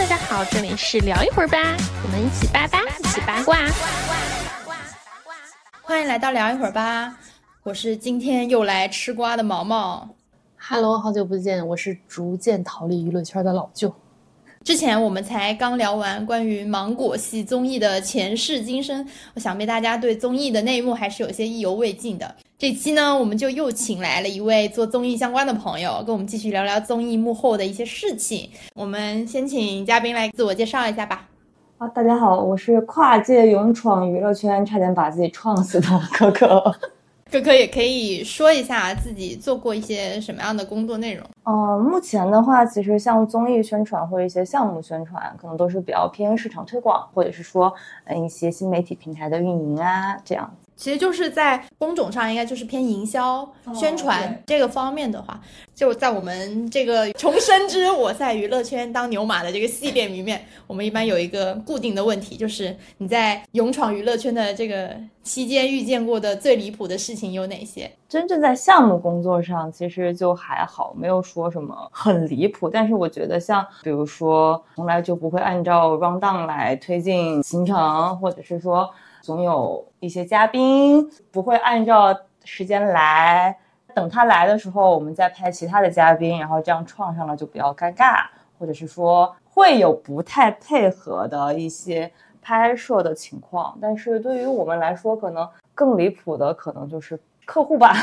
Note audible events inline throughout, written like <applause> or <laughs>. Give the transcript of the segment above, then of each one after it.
大家好，这里是聊一会儿吧，我们一起八八，一起八卦。欢迎来到聊一会儿吧，我是今天又来吃瓜的毛毛。Hello，好久不见，我是逐渐逃离娱乐圈的老舅。之前我们才刚聊完关于芒果系综艺的前世今生，我想必大家对综艺的内幕还是有些意犹未尽的。这期呢，我们就又请来了一位做综艺相关的朋友，跟我们继续聊聊综艺幕后的一些事情。我们先请嘉宾来自我介绍一下吧。啊，大家好，我是跨界勇闯娱乐圈，差点把自己撞死的可可。哥哥也可以说一下自己做过一些什么样的工作内容。嗯，目前的话，其实像综艺宣传或者一些项目宣传，可能都是比较偏市场推广，或者是说，嗯，一些新媒体平台的运营啊，这样。其实就是在工种上，应该就是偏营销、宣传这个方面的话，就在我们这个重生之我在娱乐圈当牛马的这个系列里面，我们一般有一个固定的问题，就是你在勇闯娱乐圈的这个期间遇见过的最离谱的事情有哪些？真正在项目工作上，其实就还好，没有说什么很离谱。但是我觉得，像比如说，从来就不会按照 round down 来推进行程，或者是说。总有一些嘉宾不会按照时间来，等他来的时候，我们再拍其他的嘉宾，然后这样撞上了就比较尴尬，或者是说会有不太配合的一些拍摄的情况。但是对于我们来说，可能更离谱的可能就是客户吧，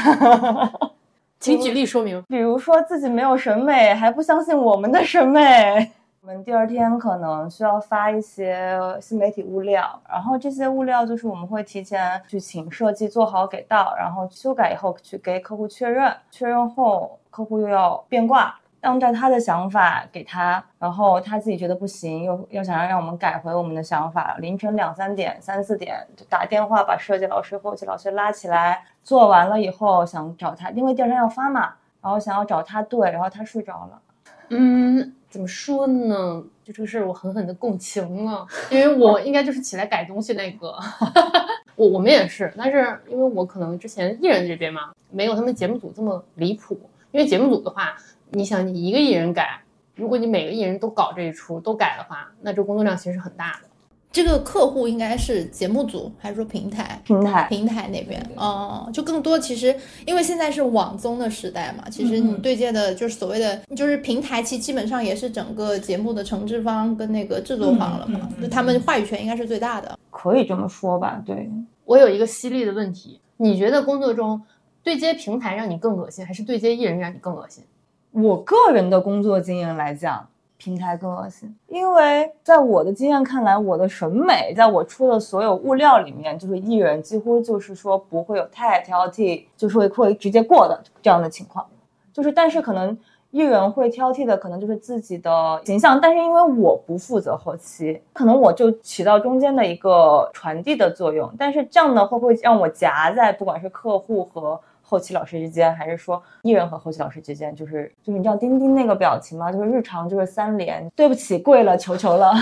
<laughs> 请举例说明，比如说自己没有审美，还不相信我们的审美。我们第二天可能需要发一些新媒体物料，然后这些物料就是我们会提前去请设计做好给到，然后修改以后去给客户确认，确认后客户又要变卦，按照他的想法给他，然后他自己觉得不行，又又想要让我们改回我们的想法，凌晨两三点、三四点就打电话把设计老师、后期老师拉起来，做完了以后想找他，因为第二天要发嘛，然后想要找他对，然后他睡着了，嗯。怎么说呢？就这个事儿，我狠狠的共情了，因为我应该就是起来改东西那个。<laughs> 我我们也是，但是因为我可能之前艺人这边嘛，没有他们节目组这么离谱。因为节目组的话，你想你一个艺人改，如果你每个艺人都搞这一出都改的话，那这工作量其实是很大的。这个客户应该是节目组，还是说平台？平台，平台那边，哦，就更多其实，因为现在是网综的时代嘛，其实你对接的就是所谓的，就是平台，其基本上也是整个节目的承制方跟那个制作方了嘛，就他们话语权应该是最大的，可以这么说吧？对我有一个犀利的问题，你觉得工作中对接平台让你更恶心，还是对接艺人让你更恶心？我个人的工作经验来讲。平台更恶心，因为在我的经验看来，我的审美在我出的所有物料里面，就是艺人几乎就是说不会有太挑剔，就是会会直接过的这样的情况。就是但是可能艺人会挑剔的，可能就是自己的形象。但是因为我不负责后期，可能我就起到中间的一个传递的作用。但是这样呢，会不会让我夹在不管是客户和？后期老师之间，还是说艺人和后期老师之间，就是就是你知道钉钉那个表情吗？就是日常就是三连，对不起，跪了，求求了。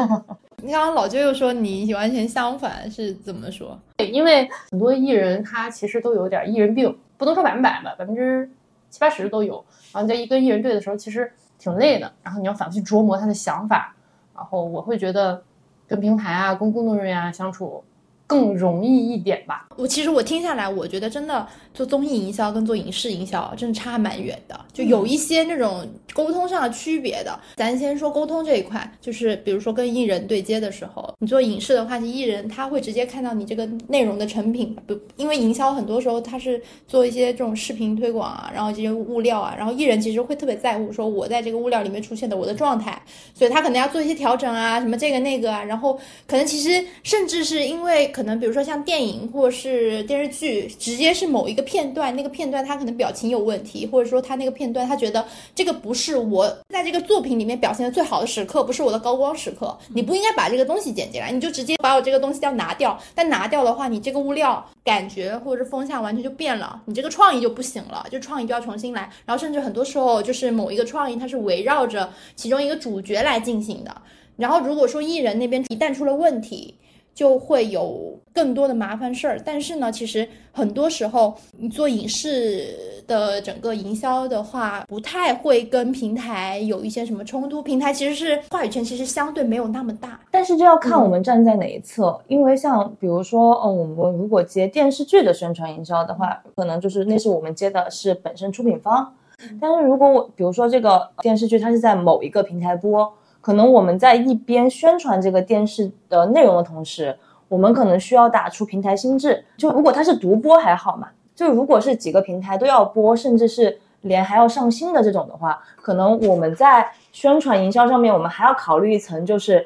<laughs> 你刚刚老舅又说你完全相反，是怎么说？对，因为很多艺人他其实都有点艺人病，不能说百分百吧，百分之七八十都有。然后你在一跟艺人对的时候，其实挺累的。然后你要反复去琢磨他的想法。然后我会觉得跟平台啊、跟工作人员啊相处。更容易一点吧。我其实我听下来，我觉得真的做综艺营销跟做影视营销真的差蛮远的，就有一些那种沟通上的区别的。咱先说沟通这一块，就是比如说跟艺人对接的时候，你做影视的话，其实艺人他会直接看到你这个内容的成品，不，因为营销很多时候他是做一些这种视频推广啊，然后这些物料啊，然后艺人其实会特别在乎说我在这个物料里面出现的我的状态，所以他可能要做一些调整啊，什么这个那个啊，然后可能其实甚至是因为。可能比如说像电影或是电视剧，直接是某一个片段，那个片段他可能表情有问题，或者说他那个片段他觉得这个不是我在这个作品里面表现的最好的时刻，不是我的高光时刻，你不应该把这个东西剪进来，你就直接把我这个东西要拿掉。但拿掉的话，你这个物料感觉或者是风向完全就变了，你这个创意就不行了，就创意就要重新来。然后甚至很多时候就是某一个创意它是围绕着其中一个主角来进行的。然后如果说艺人那边一旦出了问题，就会有更多的麻烦事儿。但是呢，其实很多时候你做影视的整个营销的话，不太会跟平台有一些什么冲突。平台其实是话语权，其实相对没有那么大。但是这要看我们站在哪一侧，因为像比如说，哦，我们如果接电视剧的宣传营销的话，可能就是那是我们接的是本身出品方。但是如果我比如说这个电视剧它是在某一个平台播，可能我们在一边宣传这个电视的内容的同时，我们可能需要打出平台心智。就如果它是独播还好嘛，就如果是几个平台都要播，甚至是连还要上新的这种的话，可能我们在宣传营销上面，我们还要考虑一层，就是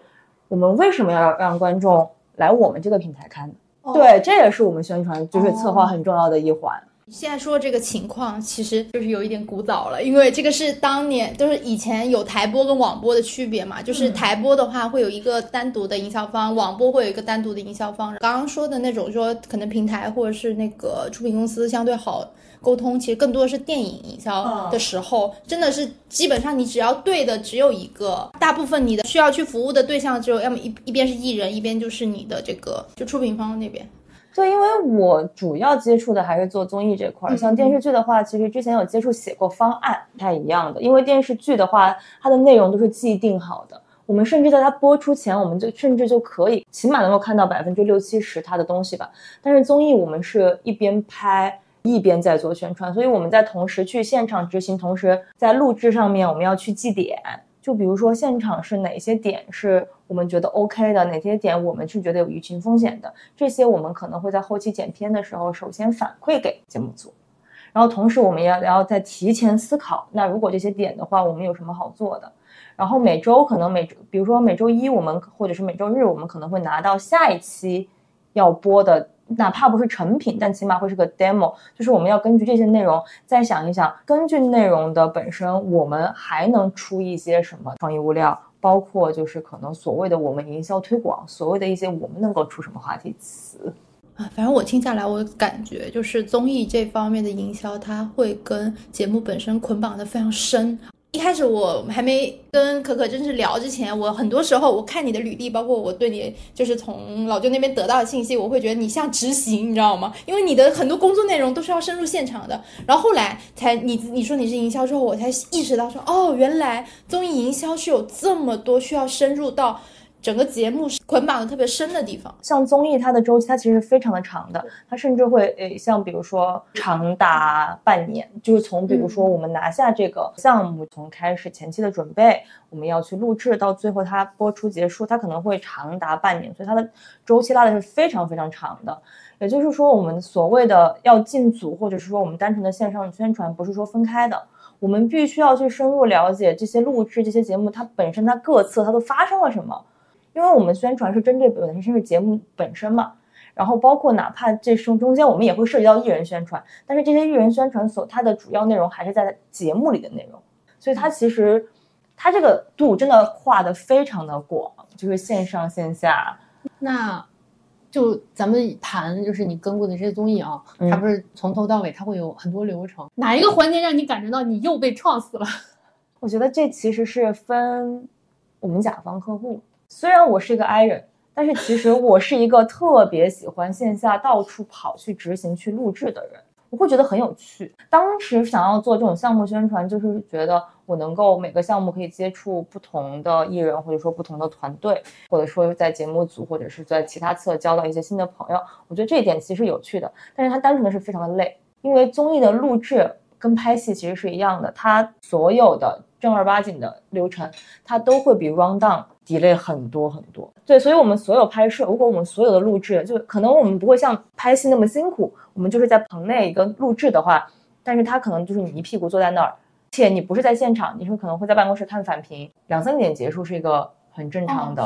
我们为什么要让观众来我们这个平台看呢？对，这也是我们宣传就是策划很重要的一环。现在说这个情况，其实就是有一点古早了，因为这个是当年，就是以前有台播跟网播的区别嘛。就是台播的话会有一个单独的营销方，网播会有一个单独的营销方。刚刚说的那种说，可能平台或者是那个出品公司相对好沟通，其实更多的是电影营销的时候，真的是基本上你只要对的只有一个，大部分你的需要去服务的对象只有要么一一边是艺人，一边就是你的这个就出品方那边。对，因为我主要接触的还是做综艺这块儿，像电视剧的话，其实之前有接触写过方案，不太一样的。因为电视剧的话，它的内容都是既定好的，我们甚至在它播出前，我们就甚至就可以起码能够看到百分之六七十它的东西吧。但是综艺我们是一边拍一边在做宣传，所以我们在同时去现场执行，同时在录制上面我们要去记点。就比如说现场是哪些点是我们觉得 OK 的，哪些点我们是觉得有舆情风险的，这些我们可能会在后期剪片的时候首先反馈给节目组，然后同时我们要要在提前思考，那如果这些点的话，我们有什么好做的，然后每周可能每比如说每周一我们或者是每周日我们可能会拿到下一期要播的。哪怕不是成品，但起码会是个 demo。就是我们要根据这些内容再想一想，根据内容的本身，我们还能出一些什么创意物料？包括就是可能所谓的我们营销推广，所谓的一些我们能够出什么话题词啊？反正我听下来，我感觉就是综艺这方面的营销，它会跟节目本身捆绑的非常深。一开始我还没跟可可正式聊之前，我很多时候我看你的履历，包括我对你就是从老舅那边得到的信息，我会觉得你像执行，你知道吗？因为你的很多工作内容都是要深入现场的。然后后来才你你说你是营销之后，我才意识到说哦，原来综艺营销是有这么多需要深入到。整个节目是捆绑的特别深的地方，像综艺它的周期它其实非常的长的，它甚至会诶像比如说长达半年，就是从比如说我们拿下这个项目，从开始前期的准备，我们要去录制到最后它播出结束，它可能会长达半年，所以它的周期拉的是非常非常长的。也就是说，我们所谓的要进组，或者是说我们单纯的线上宣传，不是说分开的，我们必须要去深入了解这些录制这些节目它本身它各自它都发生了什么。因为我们宣传是针对本身是节目本身嘛，然后包括哪怕这中中间我们也会涉及到艺人宣传，但是这些艺人宣传所它的主要内容还是在节目里的内容，所以它其实它这个度真的画的非常的广，就是线上线下。那就咱们谈就是你跟过的这些综艺啊，它不是从头到尾它会有很多流程，哪一个环节让你感觉到你又被 <laughs> 创死了？我觉得这其实是分我们甲方客户。虽然我是一个 I 人，但是其实我是一个特别喜欢线下到处跑去执行、去录制的人。我会觉得很有趣。当时想要做这种项目宣传，就是觉得我能够每个项目可以接触不同的艺人，或者说不同的团队，或者说在节目组或者是在其他侧交到一些新的朋友。我觉得这一点其实有趣的，但是它单纯的是非常的累，因为综艺的录制跟拍戏其实是一样的，它所有的正儿八经的流程，它都会比 round down。Delay 很多很多，对，所以我们所有拍摄，如果我们所有的录制，就可能我们不会像拍戏那么辛苦，我们就是在棚内一个录制的话，但是他可能就是你一屁股坐在那儿，且你不是在现场，你是可能会在办公室看返屏，两三点结束是一个很正常的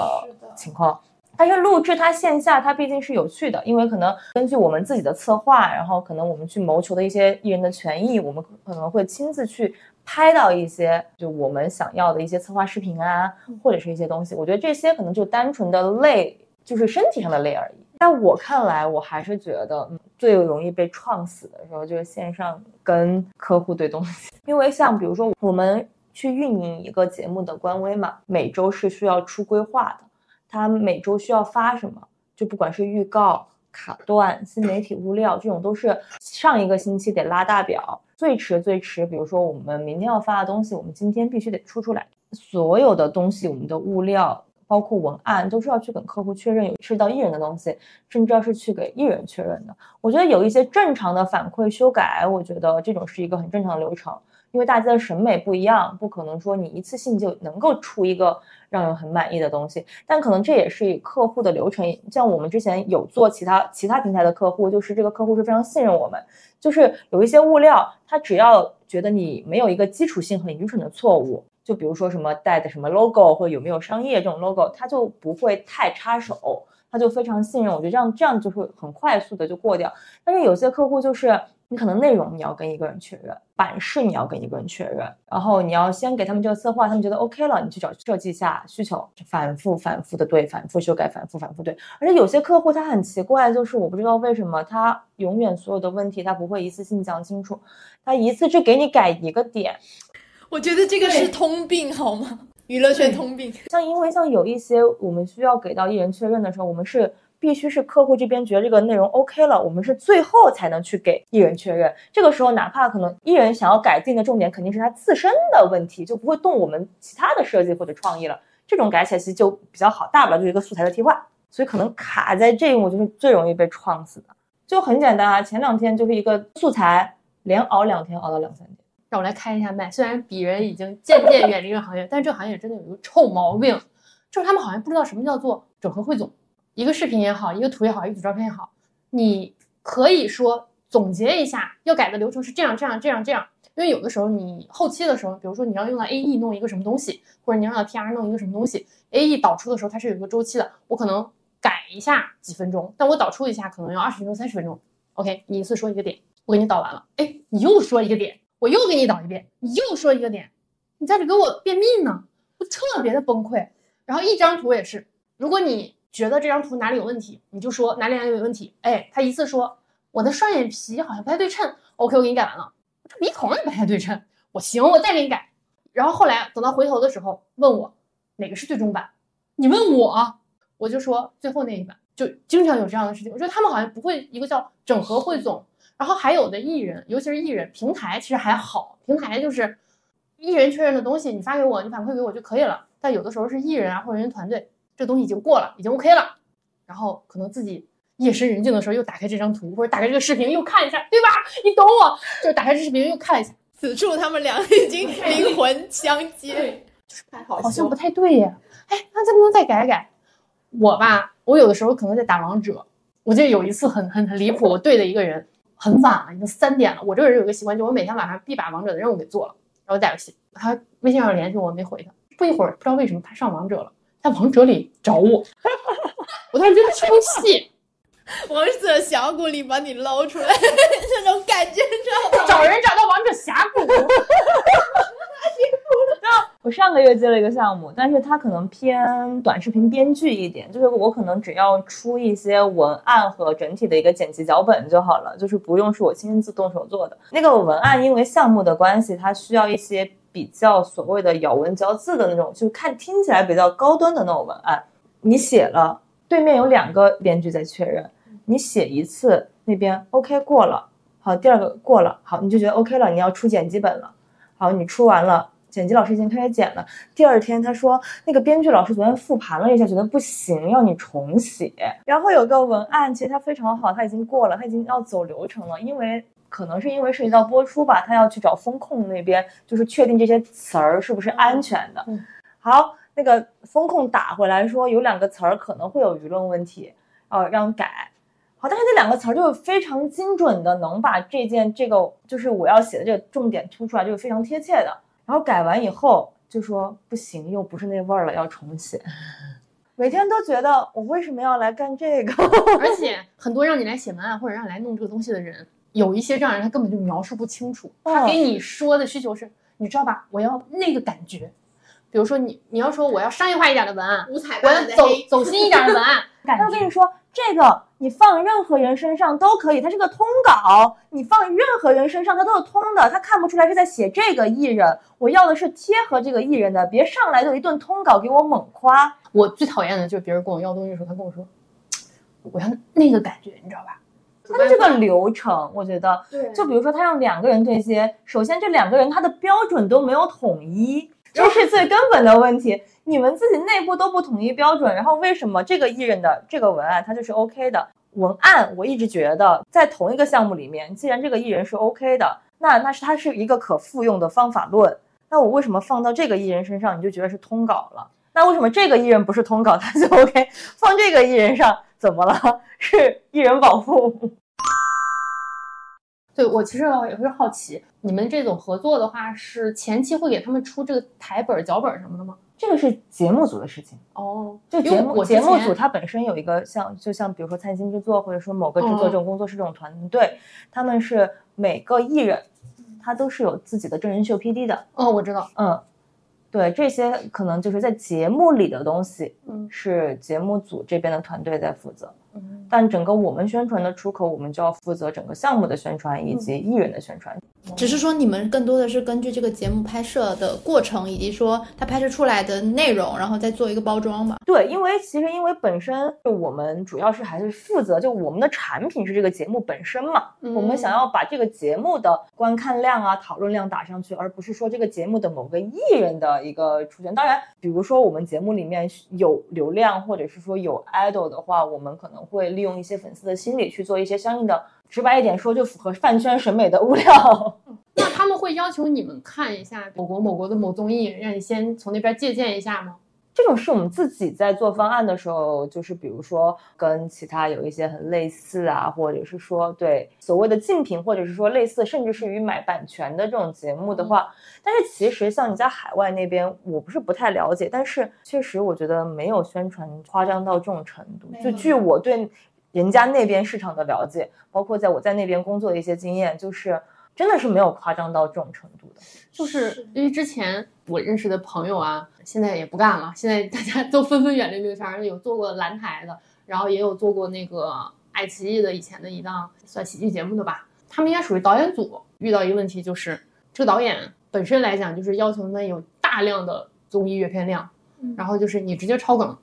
情况。但是录制它线下，它毕竟是有趣的，因为可能根据我们自己的策划，然后可能我们去谋求的一些艺人的权益，我们可能会亲自去。拍到一些就我们想要的一些策划视频啊，或者是一些东西，我觉得这些可能就单纯的累，就是身体上的累而已。在我看来，我还是觉得最容易被创死的时候就是线上跟客户对东西，因为像比如说我们去运营一个节目的官微嘛，每周是需要出规划的，它每周需要发什么，就不管是预告、卡断、新媒体物料，这种都是上一个星期得拉大表，最迟最迟，比如说我们明天要发的东西，我们今天必须得出出来。所有的东西，我们的物料。包括文案都是要去跟客户确认，有涉及到艺人的东西，甚至要是去给艺人确认的。我觉得有一些正常的反馈修改，我觉得这种是一个很正常的流程，因为大家的审美不一样，不可能说你一次性就能够出一个让人很满意的东西。但可能这也是客户的流程，像我们之前有做其他其他平台的客户，就是这个客户是非常信任我们，就是有一些物料，他只要觉得你没有一个基础性很愚蠢的错误。就比如说什么带的什么 logo 或者有没有商业这种 logo，他就不会太插手，他就非常信任。我觉得这样这样就会很快速的就过掉。但是有些客户就是你可能内容你要跟一个人确认，版式你要跟一个人确认，然后你要先给他们这个策划，他们觉得 OK 了，你去找设计下需求，反复反复的对，反复修改，反复反复对。而且有些客户他很奇怪，就是我不知道为什么他永远所有的问题他不会一次性讲清楚，他一次只给你改一个点。我觉得这个是通病，好吗？娱乐圈通病。像因为像有一些我们需要给到艺人确认的时候，我们是必须是客户这边觉得这个内容 OK 了，我们是最后才能去给艺人确认。这个时候，哪怕可能艺人想要改进的重点肯定是他自身的问题，就不会动我们其他的设计或者创意了。这种改起来其实就比较好，大不了就一个素材的替换。所以可能卡在这一幕就是最容易被创死的。就很简单啊，前两天就是一个素材，连熬两天，熬到两三天。让我来开一下麦。虽然鄙人已经渐渐远离这个行业，但这行业真的有一个臭毛病，就是他们好像不知道什么叫做整合汇总。一个视频也好，一个图也好，一组照片也好，你可以说总结一下要改的流程是这样这样这样这样。因为有的时候你后期的时候，比如说你要用到 AE 弄一个什么东西，或者你要用到 TR 弄一个什么东西，AE 导出的时候它是有一个周期的，我可能改一下几分钟，但我导出一下可能要二十分钟、三十分钟。OK，你一次说一个点，我给你导完了，哎，你又说一个点。我又给你导一遍，你又说一个点，你在这给我便秘呢，我特别的崩溃。然后一张图也是，如果你觉得这张图哪里有问题，你就说哪里哪里有问题。哎，他一次说我的双眼皮好像不太对称，OK，我给你改完了。这鼻孔也不太对称，我行，我再给你改。然后后来等到回头的时候问我哪个是最终版，你问我，我就说最后那一版。就经常有这样的事情，我觉得他们好像不会一个叫整合汇总。然后还有的艺人，尤其是艺人平台，其实还好。平台就是艺人确认的东西，你发给我，你反馈给我就可以了。但有的时候是艺人啊，或者人团队，这东西已经过了，已经 OK 了。然后可能自己夜深人静的时候，又打开这张图，或者打开这个视频，又看一下，对吧？你懂我，就是打开这视频又看一下。此处他们俩已经 <laughs> 灵魂相接，就是好像不太对呀。哎，那能不能再改改？我吧，我有的时候可能在打王者。我记得有一次很很很离谱，我对的一个人。很晚了，已经三点了。我这个人有个习惯，就我每天晚上必把王者的任务给做了，然后打游戏。他微信上联系我，没回他。不一会儿，不知道为什么他上王者了，在王者里找我。我当时觉得生气，王者峡谷里把你捞出来，<laughs> 这种感觉，知道吗？<laughs> 找人找到王者峡谷。<laughs> 我上个月接了一个项目，但是它可能偏短视频编剧一点，就是我可能只要出一些文案和整体的一个剪辑脚本就好了，就是不用是我亲自动手做的。那个文案因为项目的关系，它需要一些比较所谓的咬文嚼字的那种，就看听起来比较高端的那种文案。你写了，对面有两个编剧在确认，你写一次那边 OK 过了，好，第二个过了，好，你就觉得 OK 了，你要出剪辑本了，好，你出完了。剪辑老师已经开始剪了。第二天，他说那个编剧老师昨天复盘了一下，觉得不行，要你重写。然后有个文案，其实他非常好，他已经过了，他已经要走流程了。因为可能是因为涉及到播出吧，他要去找风控那边，就是确定这些词儿是不是安全的。好，那个风控打回来说有两个词儿可能会有舆论问题，呃，让改。好，但是这两个词儿就非常精准的，能把这件这个就是我要写的这个重点突出来，就是非常贴切的。然后改完以后就说不行，又不是那味儿了，要重写。每天都觉得我为什么要来干这个？<laughs> 而且很多让你来写文案或者让你来弄这个东西的人，有一些这样人他根本就描述不清楚。他给你说的需求是，你知道吧？我要那个感觉。比如说你你要说我要商业化一点的文案，五彩我要走走心一点的文案。<laughs> 他跟你说这个。你放任何人身上都可以，它是个通稿，你放任何人身上它都是通的，他看不出来是在写这个艺人。我要的是贴合这个艺人的，别上来就一顿通稿给我猛夸。我最讨厌的就是别人跟我要东西的时候，他跟我说，<tsk> 我要那个感觉，你知道吧？他的这个流程，我觉得，对就比如说他让两个人对接，首先这两个人他的标准都没有统一，这是最根本的问题。你们自己内部都不统一标准，然后为什么这个艺人的这个文案它就是 OK 的？文案我一直觉得在同一个项目里面，既然这个艺人是 OK 的，那那是他是一个可复用的方法论。那我为什么放到这个艺人身上你就觉得是通稿了？那为什么这个艺人不是通稿他就 OK，放这个艺人上怎么了？是艺人保护？对我其实也会好奇，你们这种合作的话，是前期会给他们出这个台本、脚本什么的吗？这个是节目组的事情。哦，就节目节目组它本身有一个像，就像比如说灿星制作，或者说某个制作嗯这种工作室这种团队，他们是每个艺人，他都是有自己的真人秀 PD 的。哦，我知道，嗯，对，这些可能就是在节目里的东西，嗯是节目组这边的团队在负责。嗯，但整个我们宣传的出口，我们就要负责整个项目的宣传以及艺人的宣传。只是说你们更多的是根据这个节目拍摄的过程，以及说它拍摄出来的内容，然后再做一个包装嘛。对，因为其实因为本身就我们主要是还是负责，就我们的产品是这个节目本身嘛，我们想要把这个节目的观看量啊、讨论量打上去，而不是说这个节目的某个艺人的一个出现。当然，比如说我们节目里面有流量，或者是说有 idol 的话，我们可能会利用一些粉丝的心理去做一些相应的，直白一点说，就符合饭圈审美的物料。<laughs> 那他们会要求你们看一下某国某国的某综艺，让你先从那边借鉴一下吗？这种是我们自己在做方案的时候，就是比如说跟其他有一些很类似啊，或者是说对所谓的竞品，或者是说类似，甚至是于买版权的这种节目的话，但是其实像你在海外那边，我不是不太了解，但是确实我觉得没有宣传夸张到这种程度。就据我对人家那边市场的了解，包括在我在那边工作的一些经验，就是真的是没有夸张到这种程度的。就是因为之前我认识的朋友啊，现在也不干了，现在大家都纷纷远离这个圈儿，有做过蓝台的，然后也有做过那个爱奇艺的以前的一档算喜剧节目的吧，他们应该属于导演组。遇到一个问题就是，这个导演本身来讲就是要求他们有大量的综艺阅片量，然后就是你直接抄梗，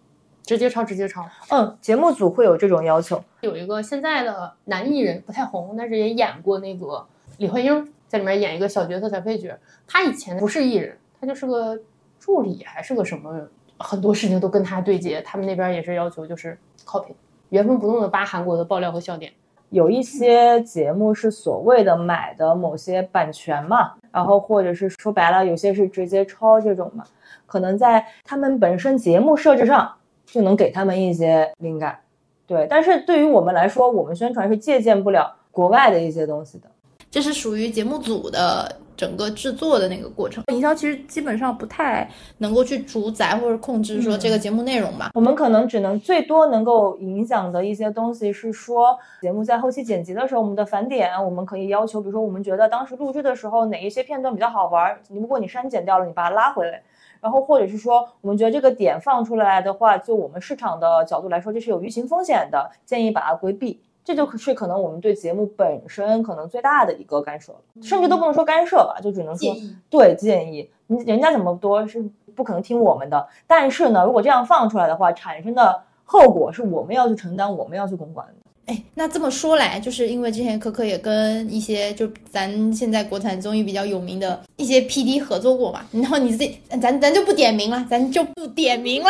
直接抄直接抄。嗯，节目组会有这种要求。有一个现在的男艺人不太红，但是也演过那个李焕英，在里面演一个小角色、小配角。他以前不是艺人，他就是个助理还是个什么，很多事情都跟他对接。他们那边也是要求就是 copy，原封不动的扒韩国的爆料和笑点。有一些节目是所谓的买的某些版权嘛，然后或者是说白了，有些是直接抄这种嘛，可能在他们本身节目设置上就能给他们一些灵感，对。但是对于我们来说，我们宣传是借鉴不了国外的一些东西的。这是属于节目组的整个制作的那个过程。营销其实基本上不太能够去主宰或者控制说这个节目内容吧。我们可能只能最多能够影响的一些东西是说，节目在后期剪辑的时候，我们的返点我们可以要求，比如说我们觉得当时录制的时候哪一些片段比较好玩，如果你删减掉了，你把它拉回来。然后或者是说，我们觉得这个点放出来的话，就我们市场的角度来说，这是有舆情风险的，建议把它规避。这就是可能我们对节目本身可能最大的一个干涉了，甚至都不能说干涉吧，就只能说对建议。你人家怎么多是不可能听我们的，但是呢，如果这样放出来的话，产生的后果是我们要去承担，我们要去公关的。哎，那这么说来，就是因为之前可可也跟一些就咱现在国产综艺比较有名的一些 PD 合作过嘛，然后你自己咱咱就不点名了，咱就不点名了。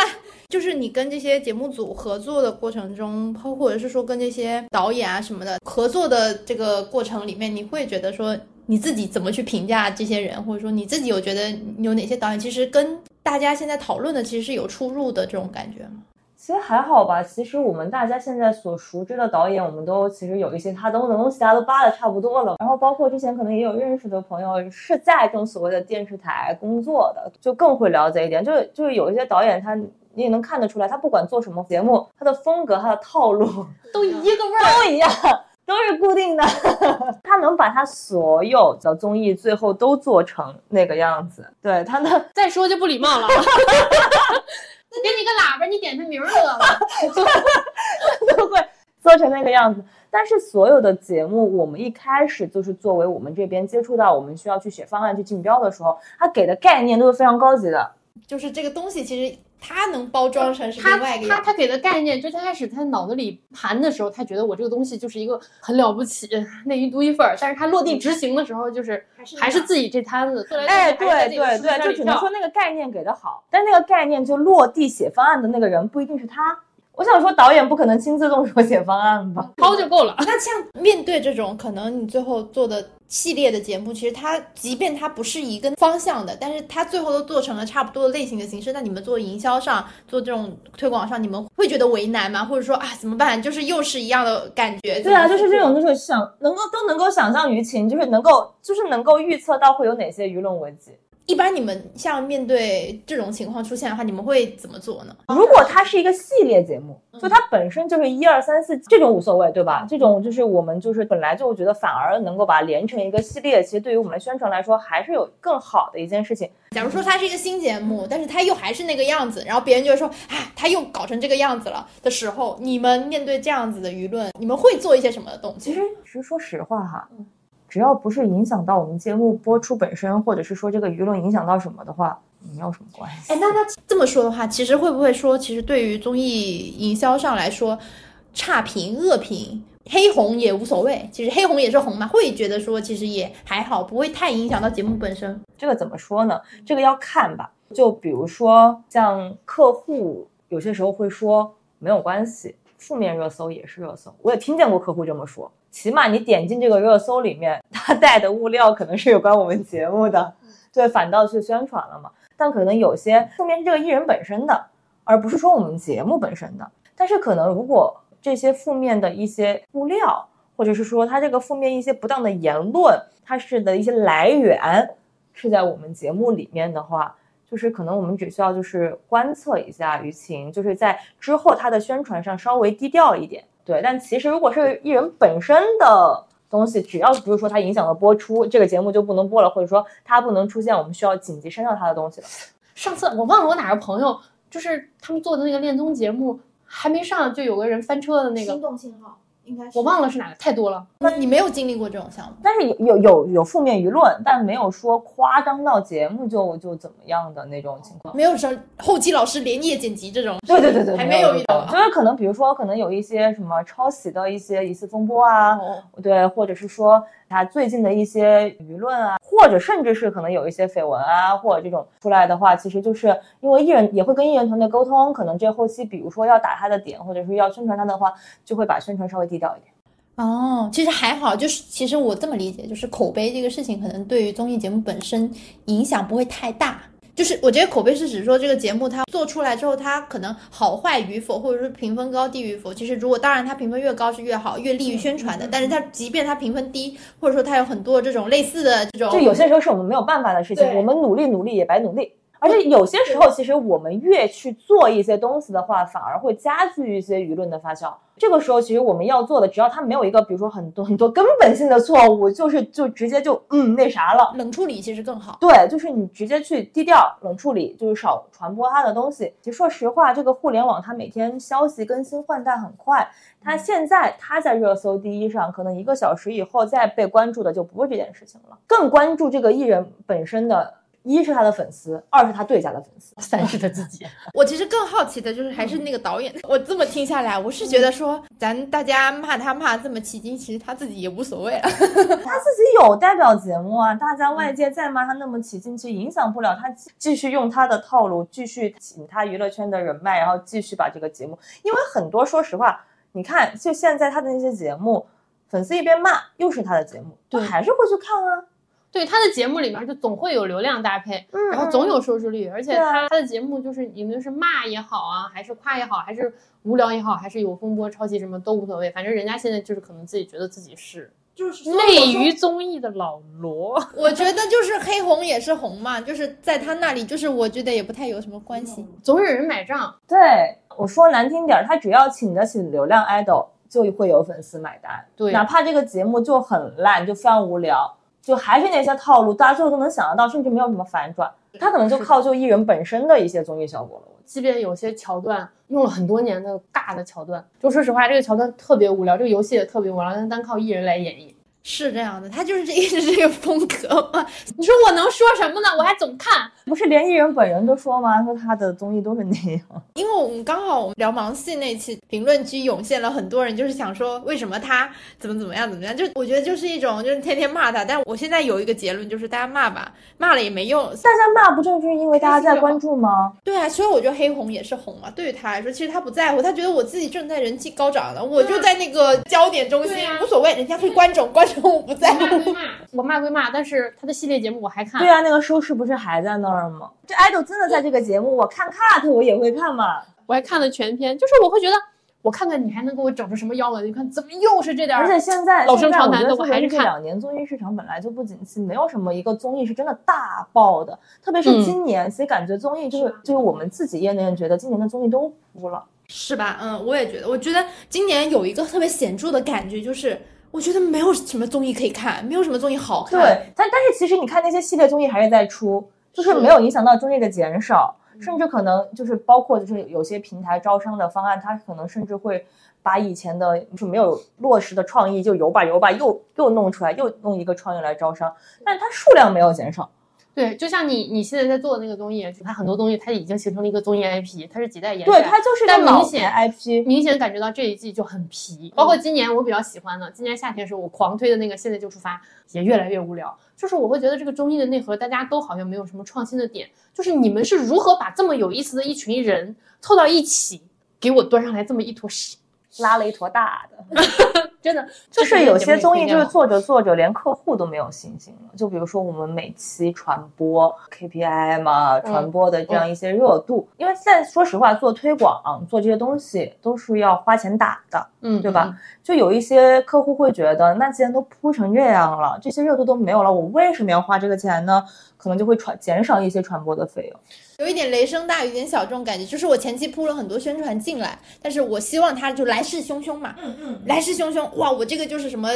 就是你跟这些节目组合作的过程中，或或者是说跟这些导演啊什么的合作的这个过程里面，你会觉得说你自己怎么去评价这些人，或者说你自己有觉得有哪些导演其实跟大家现在讨论的其实是有出入的这种感觉吗？其实还好吧，其实我们大家现在所熟知的导演，我们都其实有一些他都能东西，大家都扒的差不多了。然后包括之前可能也有认识的朋友是在这种所谓的电视台工作的，就更会了解一点。就是就是有一些导演他。你也能看得出来，他不管做什么节目，他的风格、他的套路 <laughs> 都一个味儿，都一样，都是固定的。<laughs> 他能把他所有的综艺最后都做成那个样子，对他的再说就不礼貌了。<laughs> 给你个喇叭，你点他名儿得了。<laughs> 都会做成那个样子。但是所有的节目，我们一开始就是作为我们这边接触到，我们需要去写方案、去竞标的时候，他给的概念都是非常高级的。就是这个东西其实他能包装成是他另外一个样子。他他给的概念，就他开始他脑子里盘的时候，他觉得我这个东西就是一个很了不起那一独一份儿，但是他落地执行的时候，就是是还是自己这摊子。哎，对对对，就只能说那个概念给的好，但那个概念就落地写方案的那个人不一定是他。我想说，导演不可能亲自动手写方案吧？<laughs> 包就够了。<laughs> 那像面对这种可能你最后做的系列的节目，其实它即便它不是一个方向的，但是它最后都做成了差不多的类型的形式。那你们做营销上、做这种推广上，你们会觉得为难吗？或者说啊怎么办？就是又是一样的感觉。对啊，就是这种，就是想能够都能够想象舆情，就是能够就是能够预测到会有哪些舆论危机。一般你们像面对这种情况出现的话，你们会怎么做呢？如果它是一个系列节目，就它本身就是一二三四这种无所谓，对吧？这种就是我们就是本来就觉得反而能够把它连成一个系列，其实对于我们的宣传来说还是有更好的一件事情。假如说它是一个新节目，但是它又还是那个样子，然后别人就会说，哎，他又搞成这个样子了的时候，你们面对这样子的舆论，你们会做一些什么动作？其实，其实说实话哈，只要不是影响到我们节目播出本身，或者是说这个舆论影响到什么的话，没有什么关系。哎，那那这么说的话，其实会不会说，其实对于综艺营销上来说，差评、恶评、黑红也无所谓，其实黑红也是红嘛，会觉得说其实也还好，不会太影响到节目本身。这个怎么说呢？这个要看吧。就比如说像客户，有些时候会说没有关系，负面热搜也是热搜。我也听见过客户这么说。起码你点进这个热搜里面，<laughs> 他带的物料可能是有关我们节目的，对，反倒去宣传了嘛。但可能有些负面是这个艺人本身的，而不是说我们节目本身的。但是可能如果这些负面的一些物料，或者是说他这个负面一些不当的言论，它是的一些来源是在我们节目里面的话，就是可能我们只需要就是观测一下舆情，就是在之后它的宣传上稍微低调一点。对，但其实如果是艺人本身的东西，只要不是说它影响了播出，这个节目就不能播了，或者说它不能出现我们需要紧急删掉它的东西了。上次我忘了我哪个朋友，就是他们做的那个恋综节目还没上，就有个人翻车的那个，心动信号应该是我忘了是哪个，太多了。那你没有经历过这种项目？但是有有有有负面舆论，但没有说夸张到节目就就怎么样的那种情况。没有说后期老师连夜剪辑这种？对对对对，还没有遇到就是可能比如说可能有一些什么抄袭的一些疑似风波啊，哦对，或者是说他最近的一些舆论啊，或者甚至是可能有一些绯闻啊，或者这种出来的话，其实就是因为艺人也会跟艺人团队沟通，可能这后期比如说要打他的点，或者是要宣传他的话，就会把宣传稍微低调一点。哦，其实还好，就是其实我这么理解，就是口碑这个事情，可能对于综艺节目本身影响不会太大。就是我觉得口碑是指说这个节目它做出来之后，它可能好坏与否，或者说评分高低与否。其实如果当然它评分越高是越好，越利于宣传的。但是它即便它评分低，或者说它有很多这种类似的这种，就有些时候是我们没有办法的事情，我们努力努力也白努力。而且有些时候，其实我们越去做一些东西的话，反而会加剧一些舆论的发酵。这个时候，其实我们要做的，只要他没有一个，比如说很多很多根本性的错误，就是就直接就嗯那啥了。冷处理其实更好。对，就是你直接去低调冷处理，就是少传播他的东西。其实说实话，这个互联网它每天消息更新换代很快，它现在它在热搜第一上，可能一个小时以后再被关注的就不是这件事情了，更关注这个艺人本身的。一是他的粉丝，二是他对家的粉丝，三是他自己。<laughs> 我其实更好奇的就是还是那个导演，我这么听下来，我是觉得说咱大家骂他骂这么起劲，其实他自己也无所谓了。<laughs> 他自己有代表节目啊，大家外界再骂他那么起劲，其实影响不了他继续用他的套路，继续请他娱乐圈的人脉，然后继续把这个节目。因为很多说实话，你看就现在他的那些节目，粉丝一边骂，又是他的节目，对还是会去看啊。对他的节目里面就总会有流量搭配，嗯然后总有收视率，而且他他的节目就是你们是骂也好啊，还是夸也好，还是无聊也好，还是有风波、抄袭什么都无所谓，反正人家现在就是可能自己觉得自己是就是内娱综艺的老罗。<laughs> 我觉得就是黑红也是红嘛，就是在他那里，就是我觉得也不太有什么关系。总有人买账，对我说难听点儿，他只要请得起流量 idol，就会有粉丝买单。对哪怕这个节目就很烂，就非常无聊，就还是那些套路，大家最后都能想得到，甚至没有什么反转。他可能就靠就艺人本身的一些综艺效果了。即便有些桥段用了很多年的尬的桥段，就说实话，这个桥段特别无聊，这个游戏也特别无聊，但单靠艺人来演绎。是这样的，他就是这一直这个风格嘛。你说我能说什么呢？我还总看。不是连艺人本人都说吗？说他的综艺都是那样。<laughs> 因为我们刚好我们聊盲戏那期，评论区涌现了很多人，就是想说为什么他怎么怎么样怎么样，就我觉得就是一种就是天天骂他。但我现在有一个结论，就是大家骂吧，骂了也没用。大家骂不正是因为大家在关注吗？对啊，所以我觉得黑红也是红嘛。对于他来说，其实他不在乎，他觉得我自己正在人气高涨呢，我就在那个焦点中心，无所谓，人家是观众，观众我不在乎。我骂归骂，但是他的系列节目我还看。对啊，那个收视不是还在那儿吗？这 idol 真的在这个节目，我看 cut 我也会看嘛。我还看了全篇，就是我会觉得，我看看你还能给我整出什么幺蛾子？你看怎么又是这点？而且现在老生常谈的，我还是看。这两年综艺市场本来就不景气，没有什么一个综艺是真的大爆的。特别是今年，所以感觉综艺就是就是我们自己业内人觉得今年的综艺都糊了，是吧？嗯，我也觉得。我觉得今年有一个特别显著的感觉就是。我觉得没有什么综艺可以看，没有什么综艺好看。对，但但是其实你看那些系列综艺还是在出，就是没有影响到综艺的减少，甚至可能就是包括就是有些平台招商的方案，它可能甚至会把以前的就没有落实的创意就有吧有吧又又弄出来，又弄一个创意来招商，但是它数量没有减少。对，就像你你现在在做的那个综艺，它很多东西它已经形成了一个综艺 IP，它是几代延对，它就是但明显 IP，明显感觉到这一季就很皮。包括今年我比较喜欢的，今年夏天时候我狂推的那个《现在就出发》也越来越无聊。就是我会觉得这个综艺的内核大家都好像没有什么创新的点。就是你们是如何把这么有意思的一群人凑到一起，给我端上来这么一坨屎，拉了一坨大的。<laughs> 真的就是有些综艺，就是做着做着连客户都没有信心了。就比如说我们每期传播 KPI 嘛，传播的这样一些热度，因为现在说实话，做推广做这些东西都是要花钱打的，嗯，对吧？就有一些客户会觉得，那既然都铺成这样了，这些热度都没有了，我为什么要花这个钱呢？可能就会传减少一些传播的费用。有一点雷声大雨点小这种感觉，就是我前期铺了很多宣传进来，但是我希望他就来势汹汹嘛，嗯嗯，来势汹汹，哇，我这个就是什么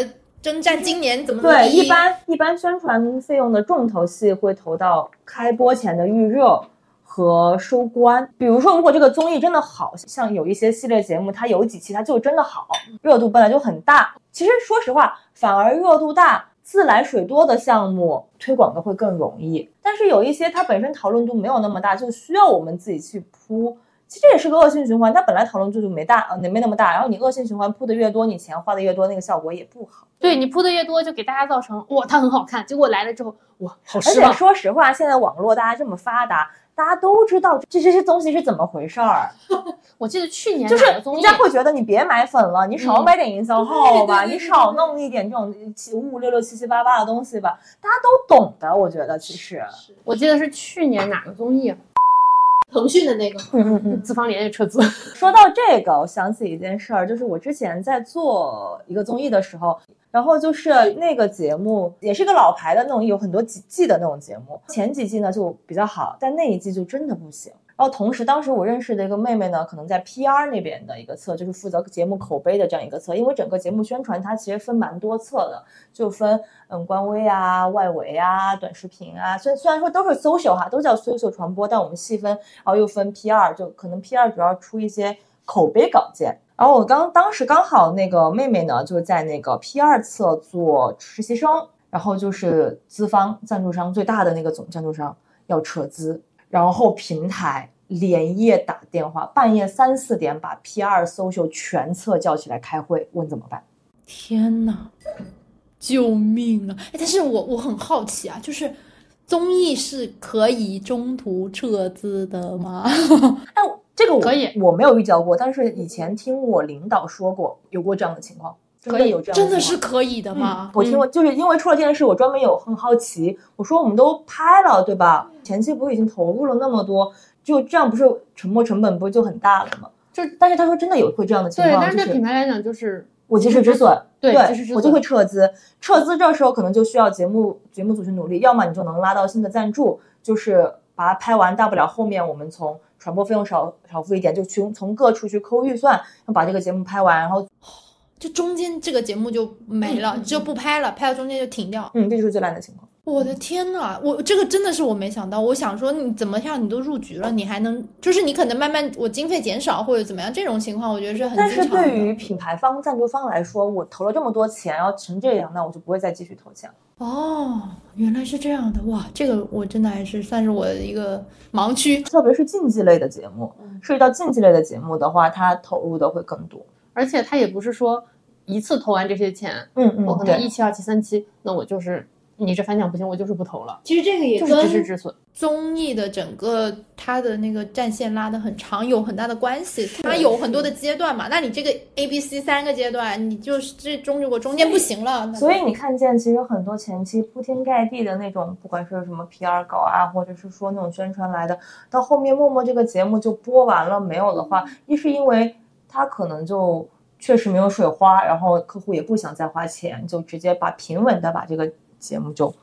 征战今年怎么对，一般一般宣传费用的重头戏会投到开播前的预热和收官。比如说，如果这个综艺真的好像有一些系列节目，它有几期它就真的好，热度本来就很大。其实说实话，反而热度大。自来水多的项目推广的会更容易，但是有一些它本身讨论度没有那么大，就需要我们自己去铺。其实这也是个恶性循环，它本来讨论度就没大，呃，没那么大，然后你恶性循环铺的越多，你钱花的越多，那个效果也不好。对你铺的越多，就给大家造成哇，它很好看，结果来了之后哇，好失望。而且说实话，现在网络大家这么发达。大家都知道这这些东西是怎么回事儿。<laughs> 我记得去年就是人家会觉得你别买粉了，你少买点营销号吧，你少弄一点这种七五五六六七七八八的东西吧，大家都懂的。我觉得其实，我记得是去年哪个综艺，腾讯的那个，嗯 <laughs> 嗯嗯，资方连夜撤资。<laughs> 说到这个，我想起一件事儿，就是我之前在做一个综艺的时候。然后就是那个节目，也是个老牌的那种，有很多几季的那种节目。前几季呢就比较好，但那一季就真的不行。然后同时，当时我认识的一个妹妹呢，可能在 PR 那边的一个侧，就是负责节目口碑的这样一个侧。因为整个节目宣传它其实分蛮多侧的，就分嗯官微啊、外围啊、短视频啊。虽虽然说都是 social 哈，都叫 social 传播，但我们细分，然后又分 PR，就可能 PR 主要出一些口碑稿件。然后我刚当时刚好那个妹妹呢，就在那个 PR 侧做实习生，然后就是资方赞助商最大的那个总赞助商要撤资，然后平台连夜打电话，半夜三四点把 PR social 全侧叫起来开会，问怎么办？天呐，救命啊！哎，但是我我很好奇啊，就是综艺是可以中途撤资的吗？<laughs> 哎。这个我可以，我没有遇到过，但是以前听我领导说过，有过这样的情况，可以有这样，真的是可以的吗？我听过，就是因为出了这件事，我专门有很好奇，我说我们都拍了，对吧？前期不是已经投入了那么多，就这样不是沉没成本不就很大了吗？就但是他说真的有会这样的情况，对，但是对品牌来讲就是我及时止损，对，我就会撤资，撤资这时候可能就需要节目节目组去努力，要么你就能拉到新的赞助，就是把它拍完，大不了后面我们从。传播费用少少付一点，就从从各处去抠预算，要把这个节目拍完，然后就中间这个节目就没了，就不拍了，拍到中间就停掉。嗯，这就是最烂的情况。我的天呐，我这个真的是我没想到。我想说，你怎么样，你都入局了，你还能就是你可能慢慢我经费减少或者怎么样，这种情况我觉得是很但是。对于品牌方、赞助方来说，我投了这么多钱，要成这样，那我就不会再继续投钱了。哦，原来是这样的哇，这个我真的还是算是我的一个盲区。特别是竞技类的节目，涉及到竞技类的节目的话，它投入的会更多。而且他也不是说一次投完这些钱，嗯嗯，我可能一期、二期、三期，那我就是你这反响不行，我就是不投了，其实这个也就是知识止损。综艺的整个它的那个战线拉得很长，有很大的关系。它有很多的阶段嘛，那你这个 A、B、C 三个阶段，你就是这中如果中间不行了，所以你看见，其实很多前期铺天盖地的那种，不管是什么 PR 稿啊，或者是说那种宣传来的，到后面默默这个节目就播完了没有的话，一是因为它可能就确实没有水花，然后客户也不想再花钱，就直接把平稳的把这个节目就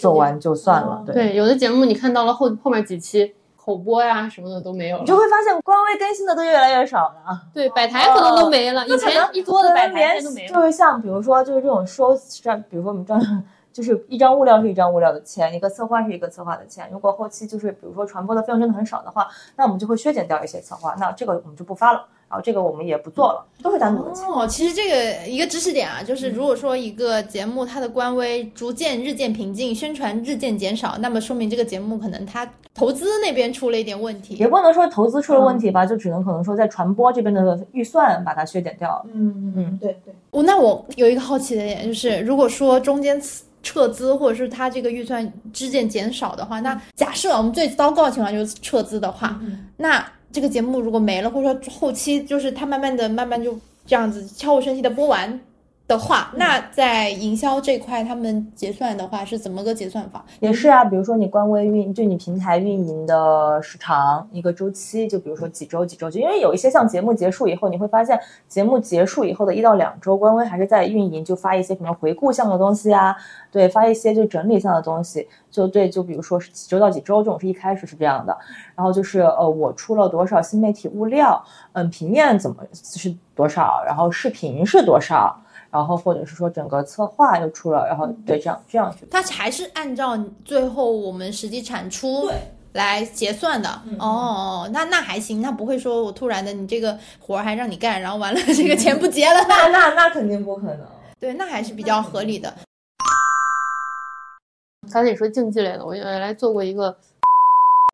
做完就算了。对。对，有的节目你看到了后后面几期口播呀什么的都没有了，你就会发现官微更新的都越来越少了。对摆台可能都没了，以前一桌的摆台都没了。就是像比如说就是这种收像比如说我们这样。就是一张物料是一张物料的钱，一个策划是一个策划的钱。如果后期就是比如说传播的费用真的很少的话，那我们就会削减掉一些策划，那这个我们就不发了，然后这个我们也不做了，都是单独的钱。哦，其实这个一个知识点啊，就是如果说一个节目它的官微逐渐日渐平静，宣传日渐减少，那么说明这个节目可能它投资那边出了一点问题。也不能说投资出了问题吧，就只能可能说在传播这边的预算把它削减掉了。嗯嗯对对。我那我有一个好奇的点就是，如果说中间撤资或者是它这个预算日渐减少的话，那假设我们最糟糕的情况就是撤资的话，那这个节目如果没了，或者说后期就是他慢慢的、慢慢就这样子悄无声息的播完的话，那在营销这块他们结算的话是怎么个结算法？也是啊，比如说你官微运，就你平台运营的时长一个周期，就比如说几周几周，就因为有一些像节目结束以后，你会发现节目结束以后的一到两周，官微还是在运营，就发一些可能回顾项的东西啊，对，发一些就整理项的东西，就对，就比如说是几周到几周这种是一开始是这样的，然后就是呃我出了多少新媒体物料，嗯，平面怎么是多少，然后视频是多少。然后或者是说整个策划又出了，然后对这样这样去，它还是按照最后我们实际产出来结算的。哦，那那还行，那不会说我突然的你这个活儿还让你干，然后完了这个钱不结了。<laughs> 那那那肯定不可能。对，那还是比较合理的。刚才你说竞技类的，我原来做过一个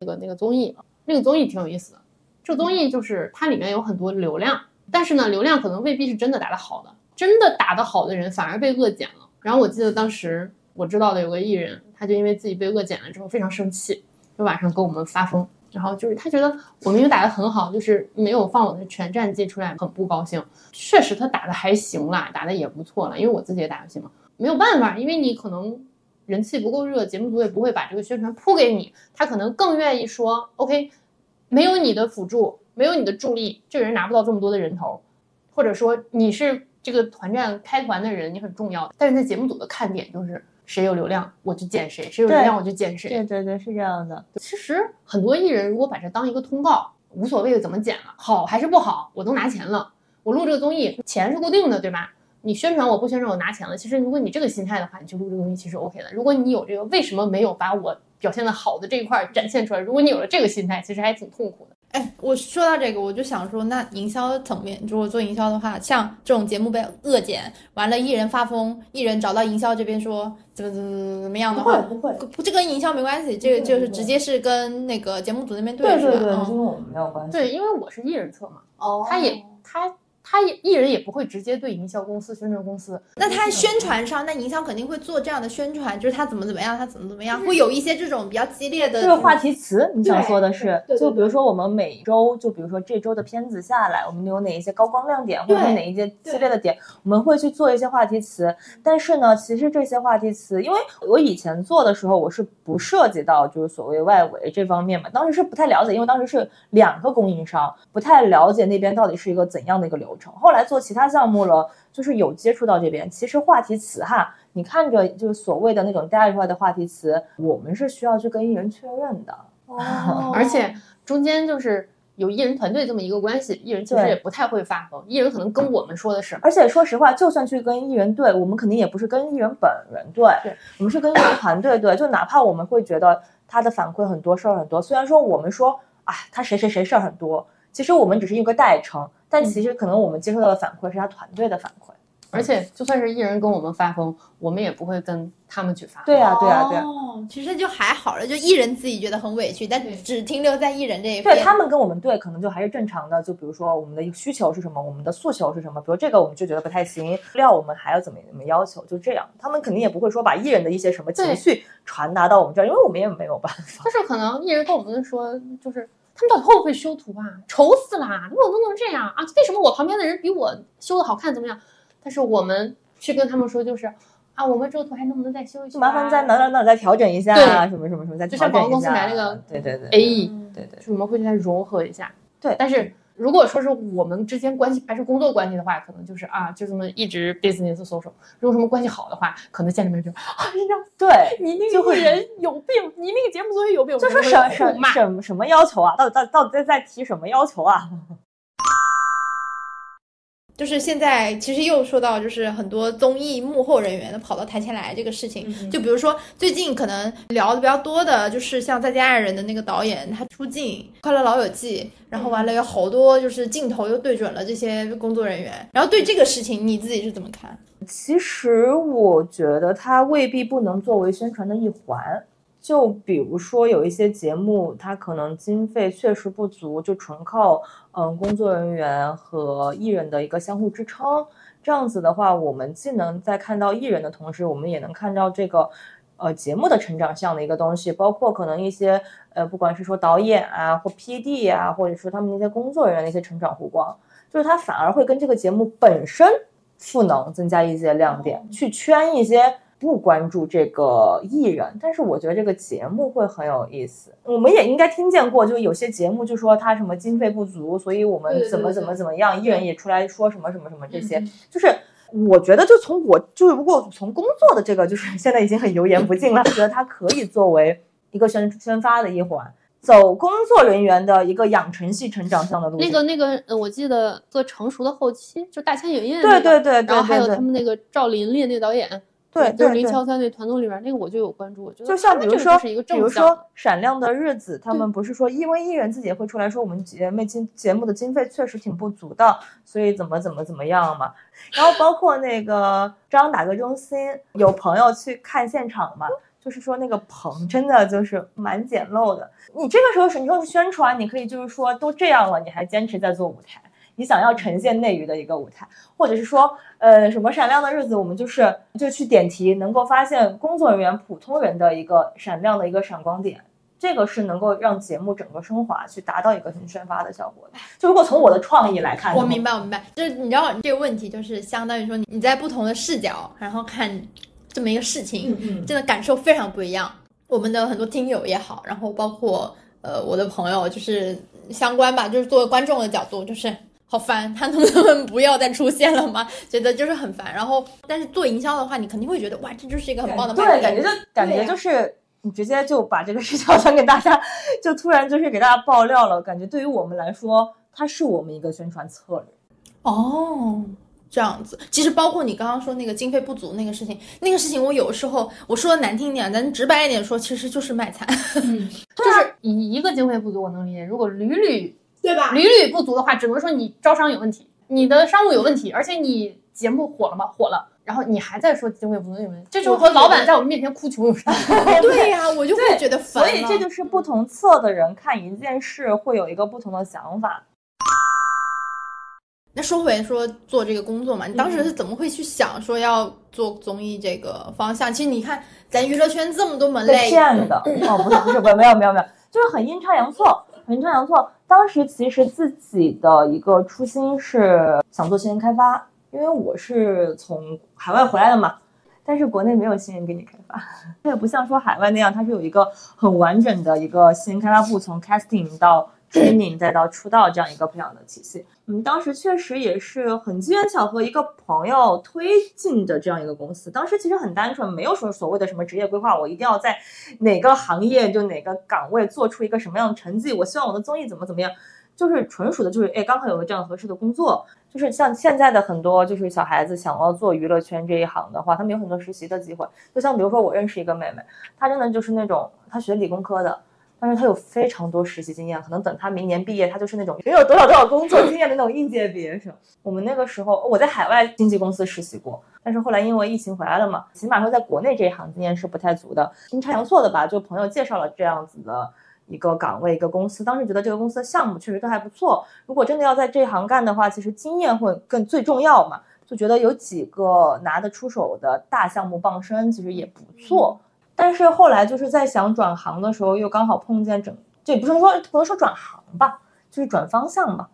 那个那个综艺，那个综艺挺有意思的。这个综艺就是它里面有很多流量，但是呢，流量可能未必是真的打的好的，真的打得好的人反而被恶减了。然后我记得当时我知道的有个艺人，他就因为自己被恶减了之后非常生气，就晚上跟我们发疯。然后就是他觉得我明明打得很好，就是没有放我的全战绩出来，很不高兴。确实他打的还行啦，打的也不错了，因为我自己也打游戏嘛，没有办法，因为你可能人气不够热，节目组也不会把这个宣传铺给你，他可能更愿意说，OK，没有你的辅助，没有你的助力，这个人拿不到这么多的人头，或者说你是这个团战开团的人，你很重要。但是在节目组的看点就是谁有流量我就剪谁，谁有流量我就剪谁。对对对，是这样的。其实很多艺人如果把这当一个通告，无所谓怎么剪了，好还是不好，我都拿钱了。我录这个综艺，钱是固定的，对吧？你宣传我不宣传我拿钱了。其实如果你这个心态的话，你去录这个东西其实 OK 的。如果你有这个为什么没有把我表现的好的这一块展现出来，如果你有了这个心态，其实还挺痛苦的。哎，我说到这个，我就想说，那营销层面，如果做营销的话，像这种节目被恶剪，完了艺人发疯，艺人找到营销这边说怎么怎么怎么怎么样的话，不会，不这跟营销没关系，这个就是直接是跟那个节目组那边？对对对，嗯这跟我们没有关系。对，因为我是艺人侧嘛，哦他也他他也艺人也不会直接对营销公司、宣传公司。那他宣传上，那营销肯定会做这样的宣传，就是他怎么怎么样，他怎么怎么样，会有一些这种比较激烈的这个话题词，你想说的是就比如说我们每周，就比如说这周的片子下来，我们有哪一些高光亮点，或者是哪一些激烈的点，我们会去做一些话题词。但是呢，其实这些话题词，因为我以前做的时候，我是不涉及到就是所谓外围这方面嘛，当时是不太了解，因为当时是两个供应商，不太了解那边到底是一个怎样的一个流程。后来做其他项目了，就是有接触到这边，其实话题词哈。你看着就是所谓的那种带出来的话题词，我们是需要去跟艺人确认的。哦 <laughs> 而且中间就是有艺人团队这么一个关系，艺人其实也不太会发疯，艺人可能跟我们说的是，而且说实话，就算去跟艺人对，我们肯定也不是跟艺人本人对，对我们是跟艺人团队对。就哪怕我们会觉得他的反馈很多，事儿很多，虽然说我们说啊，他谁谁谁事儿很多，其实我们只是一个代称，但其实可能我们接受到的反馈是他团队的反馈。而且就算是艺人跟我们发疯，我们也不会跟他们去发疯。对啊，对啊，对啊。哦，其实就还好了，就艺人自己觉得很委屈，但只停留在艺人这一边。对他们跟我们对，可能就还是正常的。就比如说我们的需求是什么，我们的诉求是什么，比如这个我们就觉得不太行，料我们还要怎么怎么要求，就这样。他们肯定也不会说把艺人的一些什么情绪传达到我们这儿，因为我们也没有办法。就是可能艺人跟我们说，就是他们到底会不会修图啊？愁死啦！怎么弄成这样啊？为什么我旁边的人比我修的好看？怎么样？但是我们去跟他们说，就是啊，我们这个图还能不能再修一修、啊？麻烦在哪哪哪再调整一下啊，什么什么什么再就调整一下。像广告公司来那个对对对 AE，对对就我们会去再融合一下。对，但是如果说是我们之间关系还是工作关系的话，可能就是啊，就这么一直 business social。如果什么关系好的话，可能见了面就哎呀，对，你那个艺人有病，你那个节目组也有病，就说什什。什么什么要求啊？到底到底到底在在提什么要求啊？<laughs> 就是现在，其实又说到就是很多综艺幕后人员的跑到台前来这个事情，嗯就比如说最近可能聊的比较多的，就是像《再见爱人》的那个导演他出镜《快乐老友记》，然后完了有好多就是镜头又对准了这些工作人员，然后对这个事情你自己是怎么看？其实我觉得他未必不能作为宣传的一环。就比如说有一些节目，它可能经费确实不足，就纯靠嗯工作人员和艺人的一个相互支撑。这样子的话，我们既能在看到艺人的同时，我们也能看到这个呃节目的成长项的一个东西，包括可能一些呃不管是说导演啊或 PD 啊，或者说他们那些工作人员的一些成长弧光，就是它反而会跟这个节目本身赋能，增加一些亮点，去圈一些不关注这个艺人，但是我觉得这个节目会很有意思。我们也应该听见过，就有些节目就说他什么经费不足，所以我们怎么怎么怎么样，艺人也出来说什么什么什么这些嗯，就是。我觉得，就从我就是，如果从工作的这个，就是现在已经很油盐不进了，我觉得它可以作为一个宣宣发的一环，走工作人员的一个养成系成长向的路。那个那个，呃，我记得做成熟的后期，就大千影业、对对对对然后还有他们那个赵琳琳那个导演，对就是林乔三那团综里边那个我就有关注，我觉得就像他比如说，比如说《闪亮的日子》，他们不是说因为艺人自己也会出来说我们节目经节目的经费确实挺不足的，所以怎么怎么怎么样嘛。然后包括那个张打歌中心，有朋友去看现场嘛，就是说那个棚真的就是蛮简陋的。你这个时候是你说宣传，你可以就是说都这样了，你还坚持在做舞台。你想要呈现内娱的一个舞台，或者是说，呃，什么闪亮的日子，我们就是就去点题，能够发现工作人员、普通人的一个闪亮的一个闪光点，这个是能够让节目整个升华，去达到一个很宣发的效果的。就如果从我的创意来看，我明白，我明白，就是你知道这个问题，就是相当于说你你在不同的视角，然后看这么一个事情，嗯真的感受非常不一样。我们的很多听友也好，然后包括呃我的朋友，就是相关吧，就是作为观众的角度，就是好烦，他能不能不要再出现了吗？<laughs> 觉得就是很烦。然后，但是做营销的话，你肯定会觉得哇，这就是一个很棒的卖对，点。感觉就感觉就是你直接就把这个事情传给大家，就突然就是给大家爆料了。感觉对于我们来说，它是我们一个宣传策略。哦，这样子。其实包括你刚刚说那个经费不足那个事情，那个事情我有时候我说的难听一点，咱直白一点说，其实就是卖惨，<laughs> 就是一一个经费不足我能理解，如果屡屡对吧？屡屡不足的话，只能说你招商有问题，你的商务有问题，而且你节目火了吗？火了。然后你还在说经费不足有问题，这就和老板在我们面前哭穷有啥？<laughs> <laughs> 对呀、我就会觉得烦。所以这就是不同侧的人看一件事会有一个不同的想法。那说回说做这个工作嘛，你当时是怎么会去想说要做综艺这个方向？其实你看，咱娱乐圈这么多门被类，骗的 <clears throat> 哦，不是不是不是，没有没有没有，就是很阴差阳错，很阴差阳错。当时其实自己的一个初心是想做新人开发，因为我是从海外回来的嘛，但是国内没有新人给你开发，<laughs> 它也不像说海外那样，它是有一个很完整的一个新人开发部，从 casting 到 training 再到出道这样一个培养的体系。嗯，当时确实也是很机缘巧合，一个朋友推进的这样一个公司。当时其实很单纯，没有说所谓的什么职业规划，我一定要在哪个行业就哪个岗位做出一个什么样的成绩，我希望我的综艺怎么怎么样。就是纯属的，就是哎，刚好有个这样合适的工作。就是像现在的很多就是小孩子想要做娱乐圈这一行的话，他们有很多实习的机会。就像比如说我认识一个妹妹，她真的就是那种她学理工科的，但是他有非常多实习经验，可能等他明年毕业，他就是那种没有多少多少工作经验的那种应届毕业生。我们那个时候我在海外经纪公司实习过，但是后来因为疫情回来了嘛，起码说在国内这一行经验是不太足的，阴差阳错的吧，就朋友介绍了这样子的。一个岗位，一个公司，当时觉得这个公司的项目确实都还不错。如果真的要在这行干的话，其实经验会更最重要嘛。就觉得有几个拿得出手的大项目傍身，其实也不错。但是后来就是在想转行的时候，又刚好碰见整，这也不是说不能说转行吧，就是转方向嘛。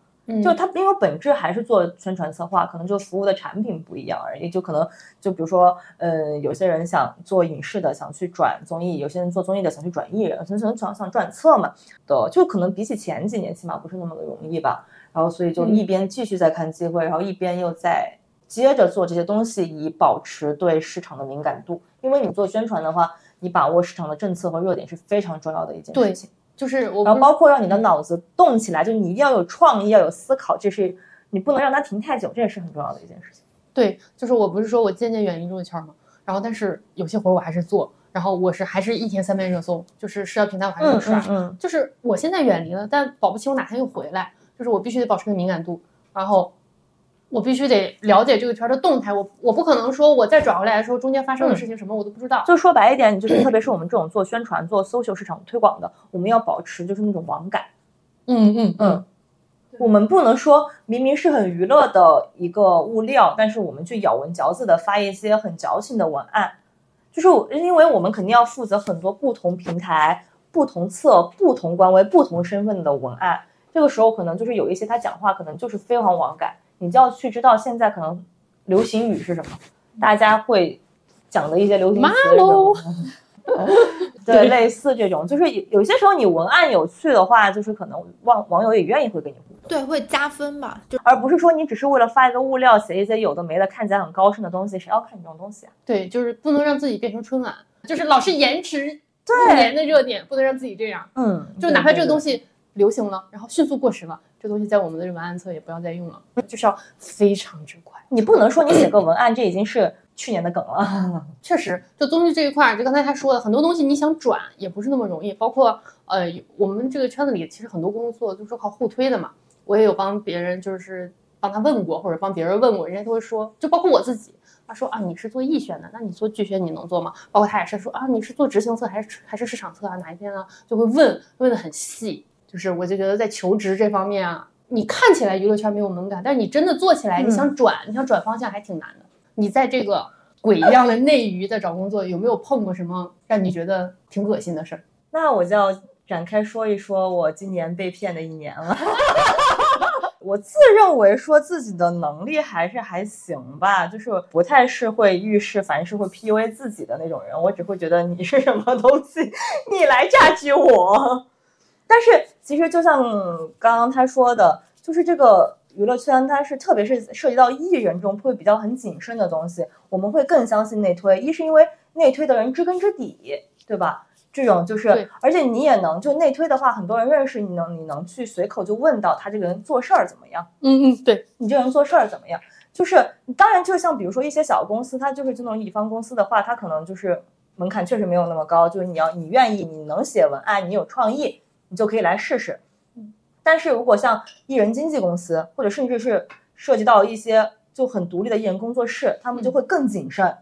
就他因为本质还是做宣传策划，可能就服务的产品不一样而已。就可能就比如说，呃，有些人想做影视的，想去转综艺；有些人做综艺的想去转艺人，有些人想想转策嘛的，就可能比起前几年，起码不是那么的容易吧。然后所以就一边继续在看机会，然后一边又在接着做这些东西，以保持对市场的敏感度。因为你做宣传的话，你把握市场的政策和热点是非常重要的一件事情。就是我，然后包括让你的脑子动起来，就你一定要有创意，要有思考，这是你不能让它停太久，这也是很重要的一件事情。对，就是我不是说我渐渐远离这个圈吗？然后但是有些活我还是做，然后我是还是一天三遍热搜，就是社交平台我还是刷，嗯，就是我现在远离了，但保不齐我哪天又回来，就是我必须得保持个敏感度，然后。我必须得了解这个圈的动态，我我不可能说我再转回来的时候，中间发生的事情什么我都不知道。就说白一点，就是特别是我们这种做宣传、做 social 市场推广的，我们要保持就是那种网感。嗯嗯嗯，我们不能说明明是很娱乐的一个物料，但是我们去咬文嚼字的发一些很矫情的文案，就是因为我们肯定要负责很多不同平台、不同侧、不同官微、不同身份的文案。这个时候可能就是有一些他讲话可能就是非常网感。你就要去知道现在可能流行语是什么，大家会讲的一些流行词对，类似这种，就是有有些时候你文案有趣的话，就是可能网网友也愿意会跟你互动，对，会加分吧，就而不是说你只是为了发一个物料，写一些有的没的，看起来很高深的东西，谁要看你这种东西啊？对，就是不能让自己变成春晚，就是老是延迟一年的热点，不能让自己这样。嗯，就哪怕这个东西流行了，然后迅速过时了。这东西在我们的文案册也不要再用了，就是要非常之快。你不能说你写个文案，这已经是去年的梗了。<laughs> 确实，就综艺这一块，就刚才他说的很多东西，你想转也不是那么容易。包括呃，我们这个圈子里其实很多工作都是靠互推的嘛。我也有帮别人，就是帮他问过，或者帮别人问过，人家都会说，就包括我自己，他说啊，你是做艺宣的，那你做剧宣你能做吗？包括他也是说啊，你是做执行策还是还是市场策啊？哪一天呢？就会问问的很细。就是，我就觉得在求职这方面啊，你看起来娱乐圈没有门槛，但是你真的做起来，你想转，你想转方向还挺难的。你在这个鬼一样的内娱在找工作，有没有碰过什么让你觉得挺恶心的事儿？那我就要展开说一说我今年被骗的一年了。<laughs> 我自认为说自己的能力还是还行吧，就是不太是会遇事凡事会 PUA 自己的那种人，我只会觉得你是什么东西，你来榨取我。但是其实就像刚刚他说的，就是这个娱乐圈，它是特别是涉及到艺人中会比较很谨慎的东西，我们会更相信内推。一是因为内推的人知根知底，对吧？这种就是，而且你也能就内推的话，很多人认识你，能你能去随口就问到他这个人做事儿怎么样？嗯嗯，对你这个人做事儿怎么样？就是当然，就像比如说一些小公司，它就是这种乙方公司的话，它可能就是门槛确实没有那么高，就是你要你愿意，你能写文案，你有创意。你就可以来试试，但是如果像艺人经纪公司，或者甚至是涉及到一些就很独立的艺人工作室，他们就会更谨慎。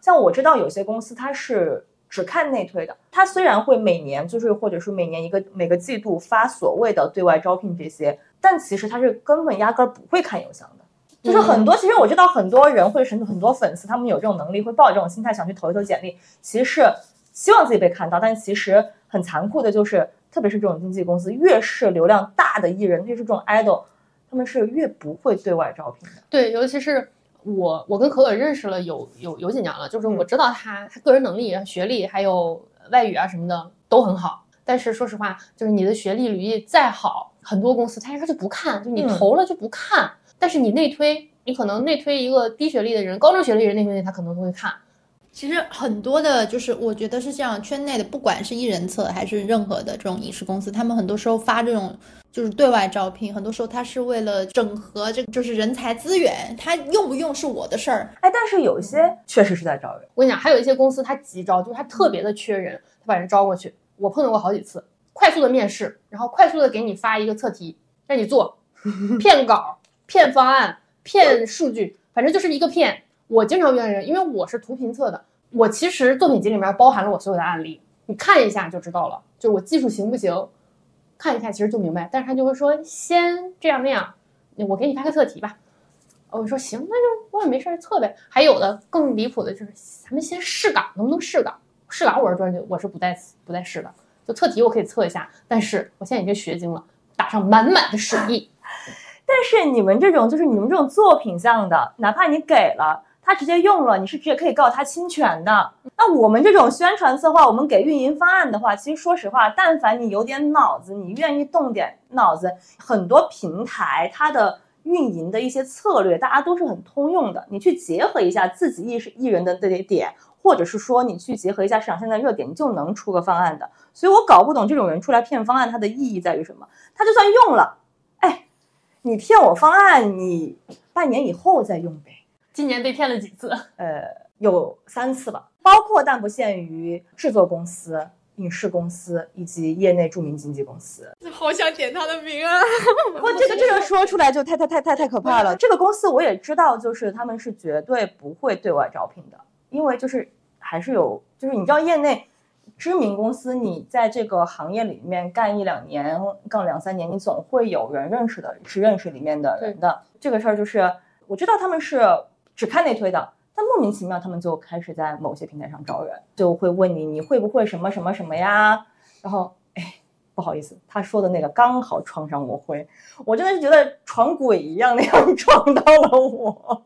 像我知道有些公司，它是只看内推的，它虽然会每年就是或者是每年一个每个季度发所谓的对外招聘这些，但其实它是根本压根儿不会看邮箱的。就是很多，其实我知道很多人或者是很多粉丝，他们有这种能力，会抱着这种心态想去投一投简历，其实是希望自己被看到，但其实很残酷的就是。特别是这种经纪公司，越是流量大的艺人，越是这种 idol，他们是越不会对外招聘的。对，尤其是我，我跟可可认识了有有有几年了，就是我知道他他个人能力、学历还有外语啊什么的都很好。但是说实话，就是你的学历履历再好，很多公司他压根就不看，就你投了就不看。但是你内推，你可能内推一个低学历的人、高中学历人内推他可能都会看。其实很多的，就是我觉得是这样，圈内的不管是艺人测还是任何的这种影视公司，他们很多时候发这种就是对外招聘，很多时候他是为了整合这个就是人才资源，他用不用是我的事儿。哎，但是有一些确实是在招人。我跟你讲，还有一些公司他急招，就是他特别的缺人，他把人招过去。我碰到过好几次，快速的面试，然后快速的给你发一个测题让你做，<laughs> 骗稿、骗方案、骗数据，反正就是一个骗。我经常遇到人，因为我是图评测的，我其实作品集里面包含了我所有的案例，你看一下就知道了，就我技术行不行，看一下其实就明白。但是他就会说先这样那样，我给你发个测题吧。我说行，那就我也没事儿测呗。还有的更离谱的就是，咱们先试岗，能不能试岗？试岗我是专业，我是不带不带试的，就测题我可以测一下，但是我现在已经学精了，打上满满的水 <laughs> 意。但是你们这种就是你们这种作品项的，哪怕你给了。他直接用了，你是直接可以告他侵权的。那我们这种宣传策划，我们给运营方案的话，其实说实话，但凡你有点脑子，你愿意动点脑子，很多平台它的运营的一些策略，大家都是很通用的。你去结合一下自己艺是艺人的这些点，或者是说你去结合一下市场现在热点，你就能出个方案的。所以我搞不懂这种人出来骗方案，它的意义在于什么？他就算用了，哎，你骗我方案，你半年以后再用呗。今年被骗了几次？呃，有三次吧，包括但不限于制作公司、影视公司以及业内著名经纪公司。好想点他的名啊！我这个这个说出来就太太太太太可怕了。这个公司我也知道，就是他们是绝对不会对外招聘的，因为就是还是有，就是你知道业内知名公司，你在这个行业里面干一两年、干两三年，你总会有人认识的，是认识里面的人的。这个事儿就是我知道他们是。只看内推的，但莫名其妙他们就开始在某些平台上招人，就会问你你会不会什么什么什么呀？然后哎，不好意思，他说的那个刚好撞上我会，我真的是觉得闯鬼一样那样撞到了我。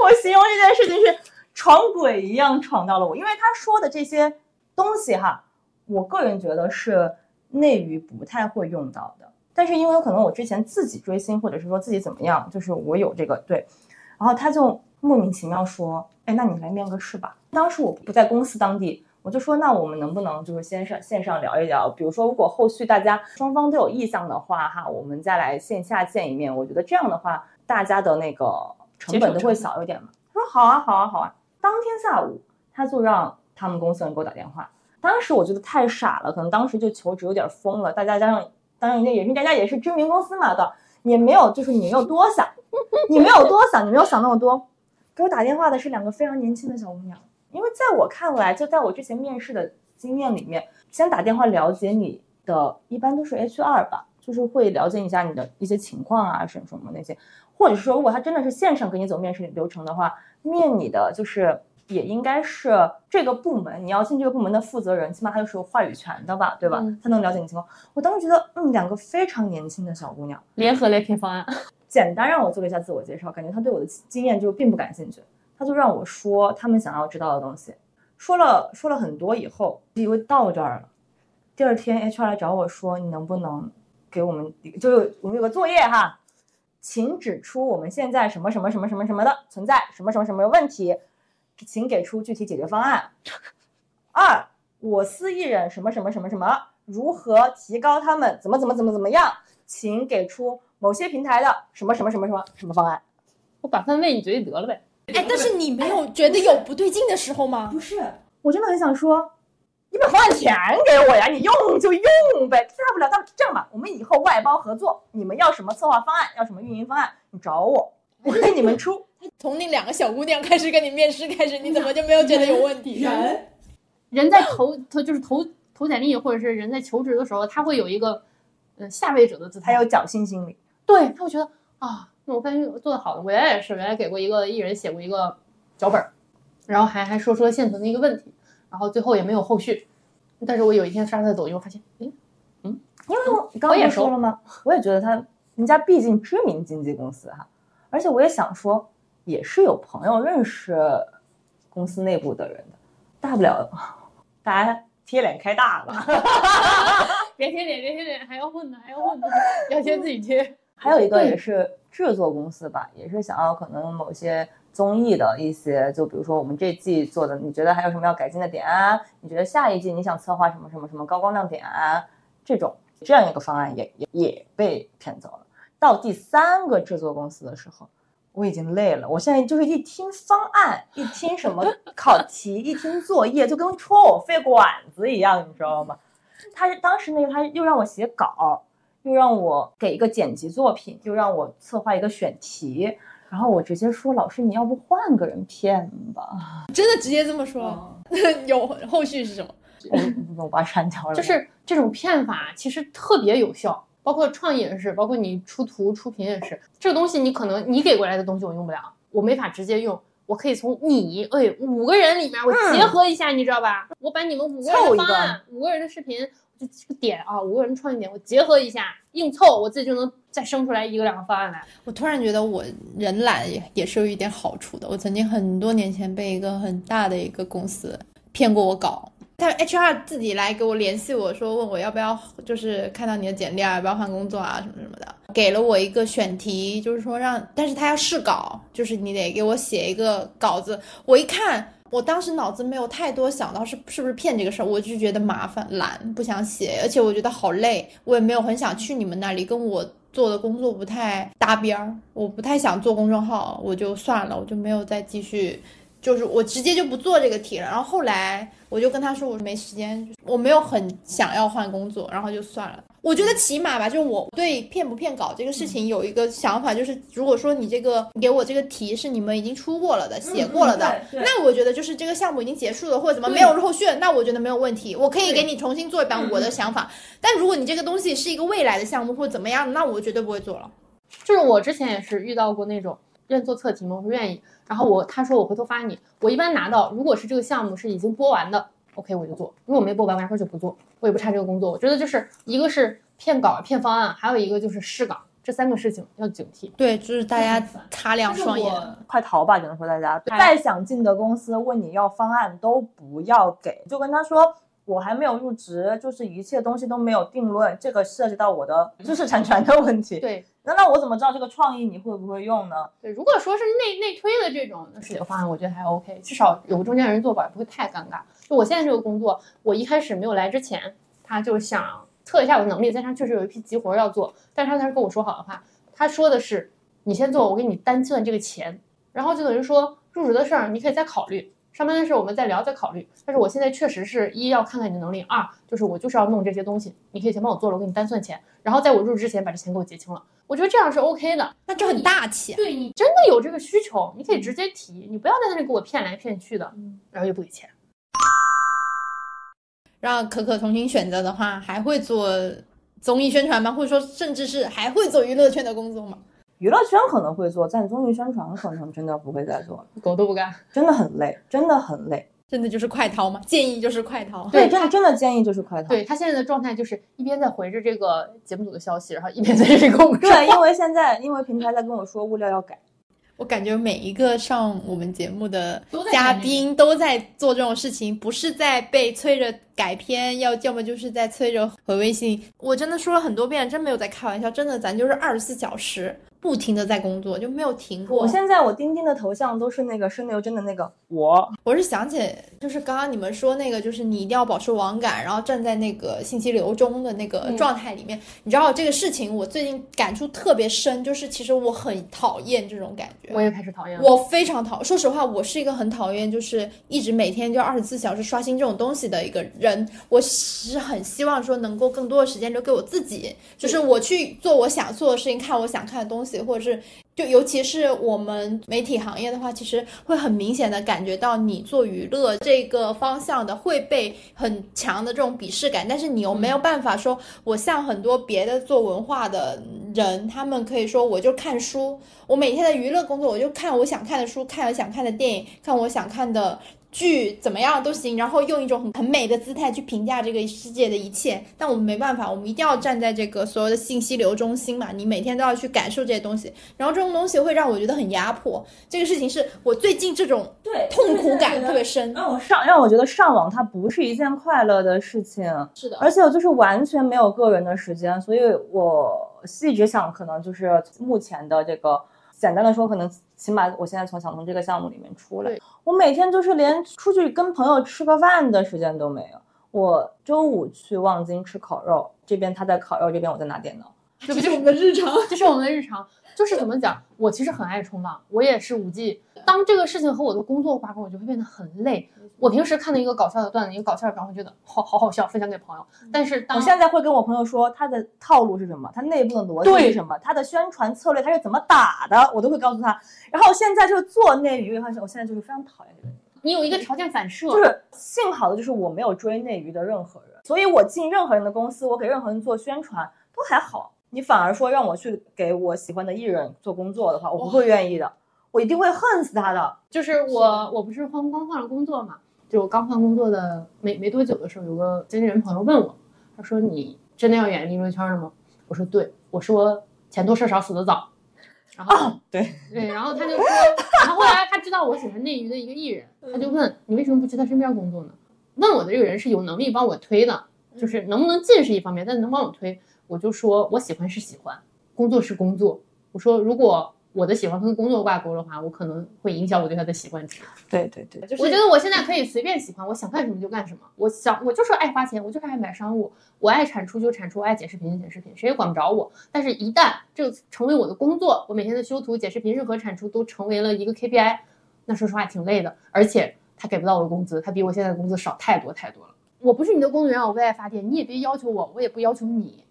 我形容这件事情是闯鬼一样闯到了我，因为他说的这些东西哈，我个人觉得是内娱不太会用到的，但是因为可能我之前自己追星或者是说自己怎么样，就是我有这个对。然后他就莫名其妙说：“哎，那你来面个试吧。”当时我不在公司当地，我就说：“那我们能不能就是先上线上聊一聊？比如说，如果后续大家双方都有意向的话，哈，我们再来线下见一面。我觉得这样的话，大家的那个成本都会小一点嘛。”他说：“好啊，好啊，好啊。”当天下午，他就让他们公司人给我打电话。当时我觉得太傻了，可能当时就求职有点疯了。大家加上，当然也是大家也是知名公司嘛的，也没有就是你没有多想。<laughs> 你没有多想，你没有想那么多。给我打电话的是两个非常年轻的小姑娘，因为在我看来，就在我之前面试的经验里面，先打电话了解你的，一般都是 HR 吧，就是会了解一下你的一些情况啊，什么什么那些，或者是说，如果他真的是线上给你走面试流程的话，面你的就是也应该是这个部门，你要进这个部门的负责人，起码他就是有话语权的吧，对吧？他能了解你情况。我当时觉得，嗯，两个非常年轻的小姑娘，联合猎聘方案。简单让我做了一下自我介绍，感觉他对我的经验就并不感兴趣，他就让我说他们想要知道的东西，说了说了很多以后，以为到这儿了。第二天 HR 来找我说，你能不能给我们就我们有个作业哈，请指出我们现在什么什么什么什么什么的存在什么什么什么问题，请给出具体解决方案。二，我司艺人什么什么什么什么如何提高他们怎么怎么怎么怎么样，请给出。某些平台的什么什么什么什么什么方案，我把饭喂你嘴里得了呗。哎，但是你没有觉得有不对劲的时候吗？不是，我真的很想说，你把方案钱给我呀，你用就用呗，大不了到这样吧，我们以后外包合作，你们要什么策划方案，要什么运营方案，你找我，我给你们出。从那两个小姑娘开始跟你面试开始，你怎么就没有觉得有问题？人，人在投投就是投投简历，或者是人在求职的时候，他会有一个呃下位者的姿态，他有侥幸心理。对他会觉得啊，那我发现做的好的，我原来也是，原来给过一个艺人写过一个脚本，然后还还说出了现存的一个问题，然后最后也没有后续。但是我有一天刷他的抖音，我发现，哎，嗯，因为我刚刚也说了吗？我也觉得他人家毕竟知名经纪公司哈，而且我也想说，也是有朋友认识公司内部的人的，大不了大家贴脸开大了 <laughs> <laughs> 别贴脸，别贴脸，还要混呢，还要混呢，要先自己贴。还有一个也是制作公司吧，也是想要可能某些综艺的一些，就比如说我们这季做的，你觉得还有什么要改进的点啊？你觉得下一季你想策划什么什么什么高光亮点啊？这种这样一个方案也也也被骗走了。到第三个制作公司的时候，我已经累了。我现在就是一听方案，一听什么 <laughs> 考题，一听作业，就跟戳我肺管子一样，你知道吗？他当时那个他又让我写稿，又让我给一个剪辑作品，又让我策划一个选题。然后我直接说：“老师，你要不换个人骗吧？”真的直接这么说？<laughs> 有后续是什么？<laughs> 我我把它删掉了。就是这种骗法其实特别有效，包括创意也是，包括你出图出品也是。这个东西你可能你给过来的东西我用不了，我没法直接用。我可以从你哎五个人里面我结合一下，你知道吧？我把你们五个人的方案、五个人的视频。这这个点啊，五个人创意点，我结合一下，硬凑，我自己就能再生出来一个两个方案来。我突然觉得我人懒也也是有一点好处的。我曾经很多年前被一个很大的一个公司骗过我稿，但 HR 自己来给我联系我说，问我要不要，就是看到你的简历啊，要不要换工作啊，什么什么的，给了我一个选题，就是说让，但是他要试稿，就是你得给我写一个稿子。我一看。我当时脑子没有太多想到是是不是骗这个事儿，我就觉得麻烦、懒，不想写，而且我觉得好累，我也没有很想去你们那里，跟我做的工作不太搭边儿，我不太想做公众号，我就算了，我就没有再继续。就是我直接就不做这个题了，然后后来我就跟他说我没时间，我没有很想要换工作，然后就算了。我觉得起码吧，就是我对骗不骗稿这个事情有一个想法，就是如果说你这个给我这个题是你们已经出过了的、写过了的，那我觉得就是这个项目已经结束了或者怎么没有后续，那我觉得没有问题，我可以给你重新做一版我的想法。但如果你这个东西是一个未来的项目或者怎么样，那我绝对不会做了。就是我之前也是遇到过那种愿做测题吗？我说愿意。然后我他说我回头发你，我一般拿到，如果是这个项目是已经播完的，OK 我就做；如果没播完，我压根就不做，我也不差这个工作。我觉得就是一个是骗稿骗方案，还有一个就是试岗，这三个事情要警惕。对，就是大家擦亮双眼，快逃吧！只能说大家再想进的公司问你要方案都不要给，就跟他说。我还没有入职，就是一切东西都没有定论，这个涉及到我的知识产权的问题。对，那那我怎么知道这个创意你会不会用呢？对，如果说是内内推的这种写个方案，我觉得还 OK，至少有个中间人做吧，不会太尴尬。就我现在这个工作，我一开始没有来之前，他就想测一下我的能力，在他确实有一批急活要做，但是他当时跟我说好的话，他说的是你先做，我给你单算这个钱，然后就等于说入职的事儿你可以再考虑。上班的事我们再聊再考虑，但是我现在确实是一要看看你的能力，二就是我就是要弄这些东西，你可以先帮我做了，我给你单算钱，然后在我入职之前把这钱给我结清了，我觉得这样是 OK 的，那这很大气。对你真的有这个需求，你可以直接提，你不要在那里给我骗来骗去的，然后又不给钱。让可可重新选择的话，还会做综艺宣传吗？或者说甚至是还会做娱乐圈的工作吗？娱乐圈可能会做，但综艺宣传可能真的不会再做了，狗都不干，真的很累，真的很累，真的就是快逃吗？建议就是快逃，对，真的真的建议就是快逃。对他现在的状态就是一边在回着这个节目组的消息，然后一边在这里跟我对，因为现在因为平台在跟我说物料要改。我感觉每一个上我们节目的嘉宾都在做这种事情，不是在被催着改片，要要么就是在催着回微信。我真的说了很多遍，真没有在开玩笑，真的，咱就是二十四小时。不停的在工作，就没有停过。我现在我钉钉的头像都是那个申牛真的那个我。我是想起，就是刚刚你们说那个，就是你一定要保持网感，然后站在那个信息流中的那个状态里面。你知道这个事情，我最近感触特别深，就是其实我很讨厌这种感觉。我也开始讨厌。我非常讨，说实话，我是一个很讨厌，就是一直每天就二十四小时刷新这种东西的一个人。我是很希望说能够更多的时间留给我自己，就是我去做我想做的事情，看我想看的东西。或者是，就尤其是我们媒体行业的话，其实会很明显的感觉到你做娱乐这个方向的会被很强的这种鄙视感，但是你又没有办法说，我像很多别的做文化的人，他们可以说我就看书，我每天的娱乐工作我就看我想看的书，看我想看的电影，看我想看的。剧怎么样都行，然后用一种很很美的姿态去评价这个世界的一切，但我们没办法，我们一定要站在这个所有的信息流中心嘛，你每天都要去感受这些东西，然后这种东西会让我觉得很压迫，这个事情是我最近这种对痛苦感特别深，让我上让我觉得上网它不是一件快乐的事情，是的，而且我就是完全没有个人的时间，所以我一直想可能就是目前的这个。简单的说，可能起码我现在从想从这个项目里面出来，我每天就是连出去跟朋友吃个饭的时间都没有。我周五去望京吃烤肉，这边他在烤肉，这边我在拿电脑。这不是我们的日常。这是我们的日常，就是怎么讲？我其实很爱冲浪，我也是五 G。当这个事情和我的工作挂钩，我就会变得很累。我平时看到一个搞笑的段子，一个搞笑的梗，会觉得好好好笑，分享给朋友。但是当我现在会跟我朋友说他的套路是什么，他内部的逻辑是什么，他的宣传策略他是怎么打的，我都会告诉他。然后现在就是做内娱，发现我现在就是非常讨厌这个人。你有一个条件反射，就是幸好的就是我没有追内娱的任何人，所以我进任何人的公司，我给任何人做宣传都还好。你反而说让我去给我喜欢的艺人做工作的话，我不会愿意的，我一定会恨死他的。就是我我不是换刚换了工作嘛，就我刚换工作的没没多久的时候，有个经纪人朋友问我，他说你真的要演艺娱乐圈了吗？我说对，我说钱多事少死得早。然后、对对，然后他就说，然后后来他知道我喜欢内娱的一个艺人，他就问你为什么不去他身边工作呢？问我的这个人是有能力帮我推的，就是能不能进是一方面，但能帮我推，我就说我喜欢是喜欢，工作是工作。我说如果我的喜欢跟工作挂钩的话，我可能会影响我对他的习惯值。对对对，就是我觉得我现在可以随便喜欢，我想干什么就干什么。我想，我就是爱花钱，我就是爱买商务，我爱产出就产出，我爱剪视频就剪视频，谁也管不着我。但是，一旦这个成为我的工作，我每天的修图、剪视频、任何产出都成为了一个 KPI，那说实话挺累的，而且他给不到我的工资，他比我现在的工资少太多太多了。我不是你的工作人员，我为爱发电，你也别要求我，我也不要求你。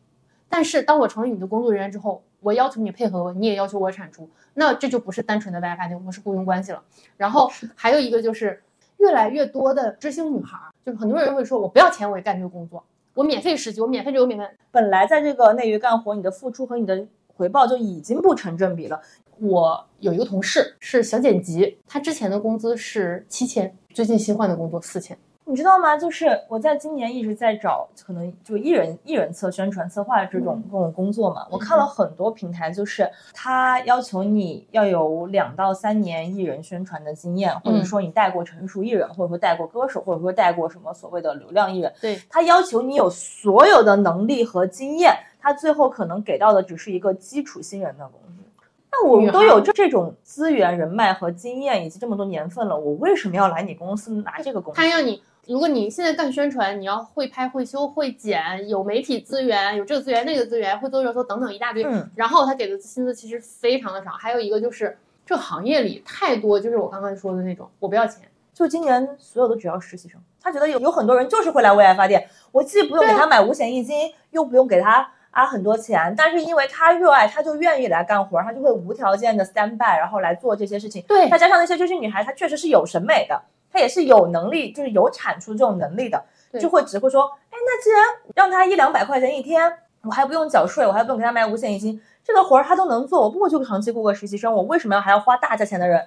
但是当我成为你的工作人员之后，我要求你配合我，你也要求我产出，那这就不是单纯的为爱发电，我们是雇佣关系了。然后还有一个就是，越来越多的知性女孩儿，就是很多人会说，我不要钱，我也干这个工作，我免费实习，我免费这个免费。本来在这个内娱干活，你的付出和你的回报就已经不成正比了。我有一个同事是小剪辑，他之前的工资是七千，最近新换的工作四千。你知道吗？就是我在今年一直在找，可能就艺人艺人策宣传策划这种这种工作嘛。我看了很多平台，就是他要求你要有两到三年艺人宣传的经验，或者说你带过成熟艺人，或者说带过歌手，或者说带过什么所谓的流量艺人。对，他要求你有所有的能力和经验，他最后可能给到的只是一个基础新人的工资。那我们都有这这种资源、人脉和经验，以及这么多年份了，我为什么要来你公司拿这个工资？他要你，如果你现在干宣传，你要会拍、会修、会剪，有媒体资源，有这个资源、那个资源，会做热搜等等一大堆。嗯然后他给的薪资其实非常的少。还有一个就是这个行业里太多，就是我刚刚说的那种，我不要钱。就今年所有的只要实习生，他觉得有有很多人就是会来为爱发电，我既不用给他买五险一金，又不用给他啊很多钱，但是因为他热爱，他就愿意来干活，他就会无条件的 stand by，然后来做这些事情。对再加上那些追星女孩，她确实是有审美的，她也是有能力，就是有产出这种能力的，就会只会说，哎，那既然让他一两百块钱一天，我还不用缴税，我还不用给他买五险一金，这个活儿他都能做，我不过就长期雇个实习生，我为什么要还要花大价钱的人？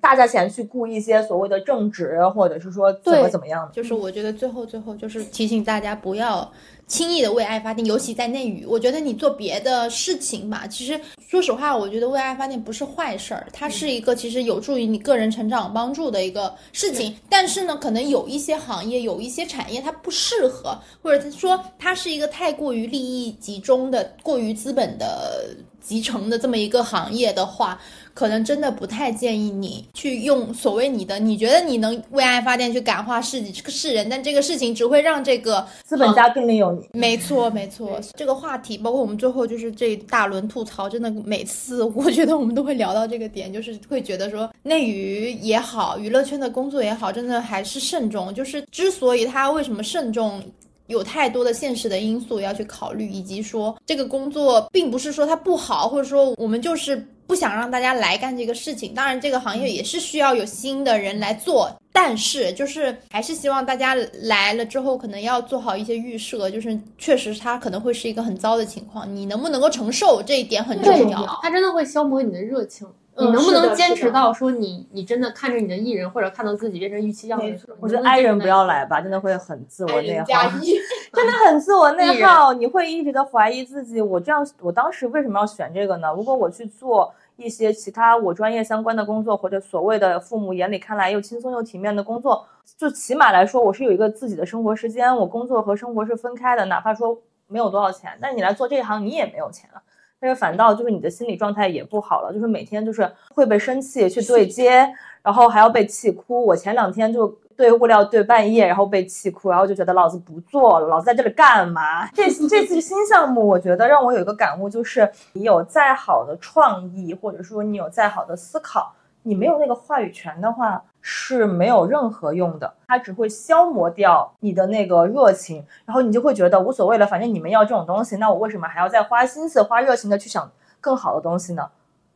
大价钱去雇一些所谓的正职，或者是说怎么怎么样的，就是我觉得最后最后就是提醒大家不要轻易的为爱发电，尤其在内娱。我觉得你做别的事情吧，其实说实话，我觉得为爱发电不是坏事儿，它是一个其实有助于你个人成长帮助的一个事情。但是呢，可能有一些行业、有一些产业它不适合，或者说它是一个太过于利益集中的、过于资本的集成的这么一个行业的话。可能真的不太建议你去用所谓你的，你觉得你能为爱发电去感化世世人，但这个事情只会让这个资本家更利用你。没错，没错，这个话题包括我们最后就是这一大轮吐槽，真的每次我觉得我们都会聊到这个点，就是会觉得说内娱也好，娱乐圈的工作也好，真的还是慎重。就是之所以他为什么慎重。有太多的现实的因素要去考虑，以及说这个工作并不是说它不好，或者说我们就是不想让大家来干这个事情。当然，这个行业也是需要有新的人来做，但是就是还是希望大家来了之后，可能要做好一些预设，就是确实它可能会是一个很糟的情况，你能不能够承受这一点很重要。它真的会消磨你的热情。嗯你能不能坚持到说你你真的看着你的艺人或者看到自己变成预期样子我觉得爱人不要来吧，真的会很自我内耗，一，<laughs> 真的很自我内耗。你会一直的怀疑自己，我这样，我当时为什么要选这个呢？如果我去做一些其他我专业相关的工作，或者所谓的父母眼里看来又轻松又体面的工作，就起码来说，我是有一个自己的生活时间，我工作和生活是分开的，哪怕说没有多少钱，但是你来做这一行，你也没有钱了。但是反倒就是你的心理状态也不好了，就是每天就是会被生气去对接，然后还要被气哭。我前两天就对物料对半夜，然后被气哭，然后就觉得老子不做了，老子在这里干嘛？这这次新项目，我觉得让我有一个感悟，就是你有再好的创意，或者说你有再好的思考，你没有那个话语权的话。是没有任何用的，它只会消磨掉你的那个热情，然后你就会觉得无所谓了，反正你们要这种东西，那我为什么还要再花心思、花热情的去想更好的东西呢？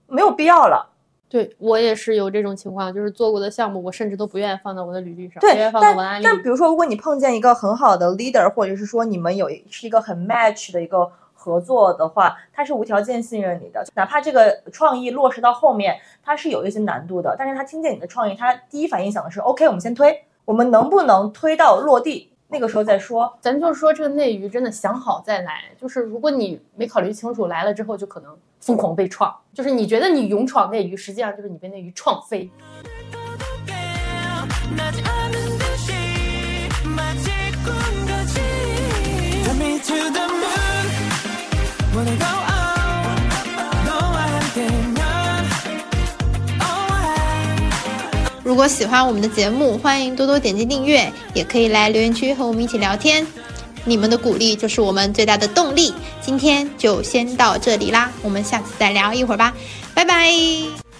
没有必要了。对我也是有这种情况，就是做过的项目，我甚至都不愿意放在我的履历上，对，愿意放到文案里。但比如说，如果你碰见一个很好的 leader，或者是说你们有是一个很 match 的一个。合作的话，他是无条件信任你的，哪怕这个创意落实到后面，他是有一些难度的，但是他听见你的创意，他第一反应想的是，OK，我们先推，我们能不能推到落地，那个时候再说。咱就是说这个内娱真的想好再来，就是如果你没考虑清楚，来了之后就可能疯狂被创，就是你觉得你勇闯内娱，实际上就是你被内娱创飞。如果喜欢我们的节目，欢迎多多点击订阅，也可以来留言区和我们一起聊天。你们的鼓励就是我们最大的动力。今天就先到这里啦，我们下次再聊一会儿吧，拜拜。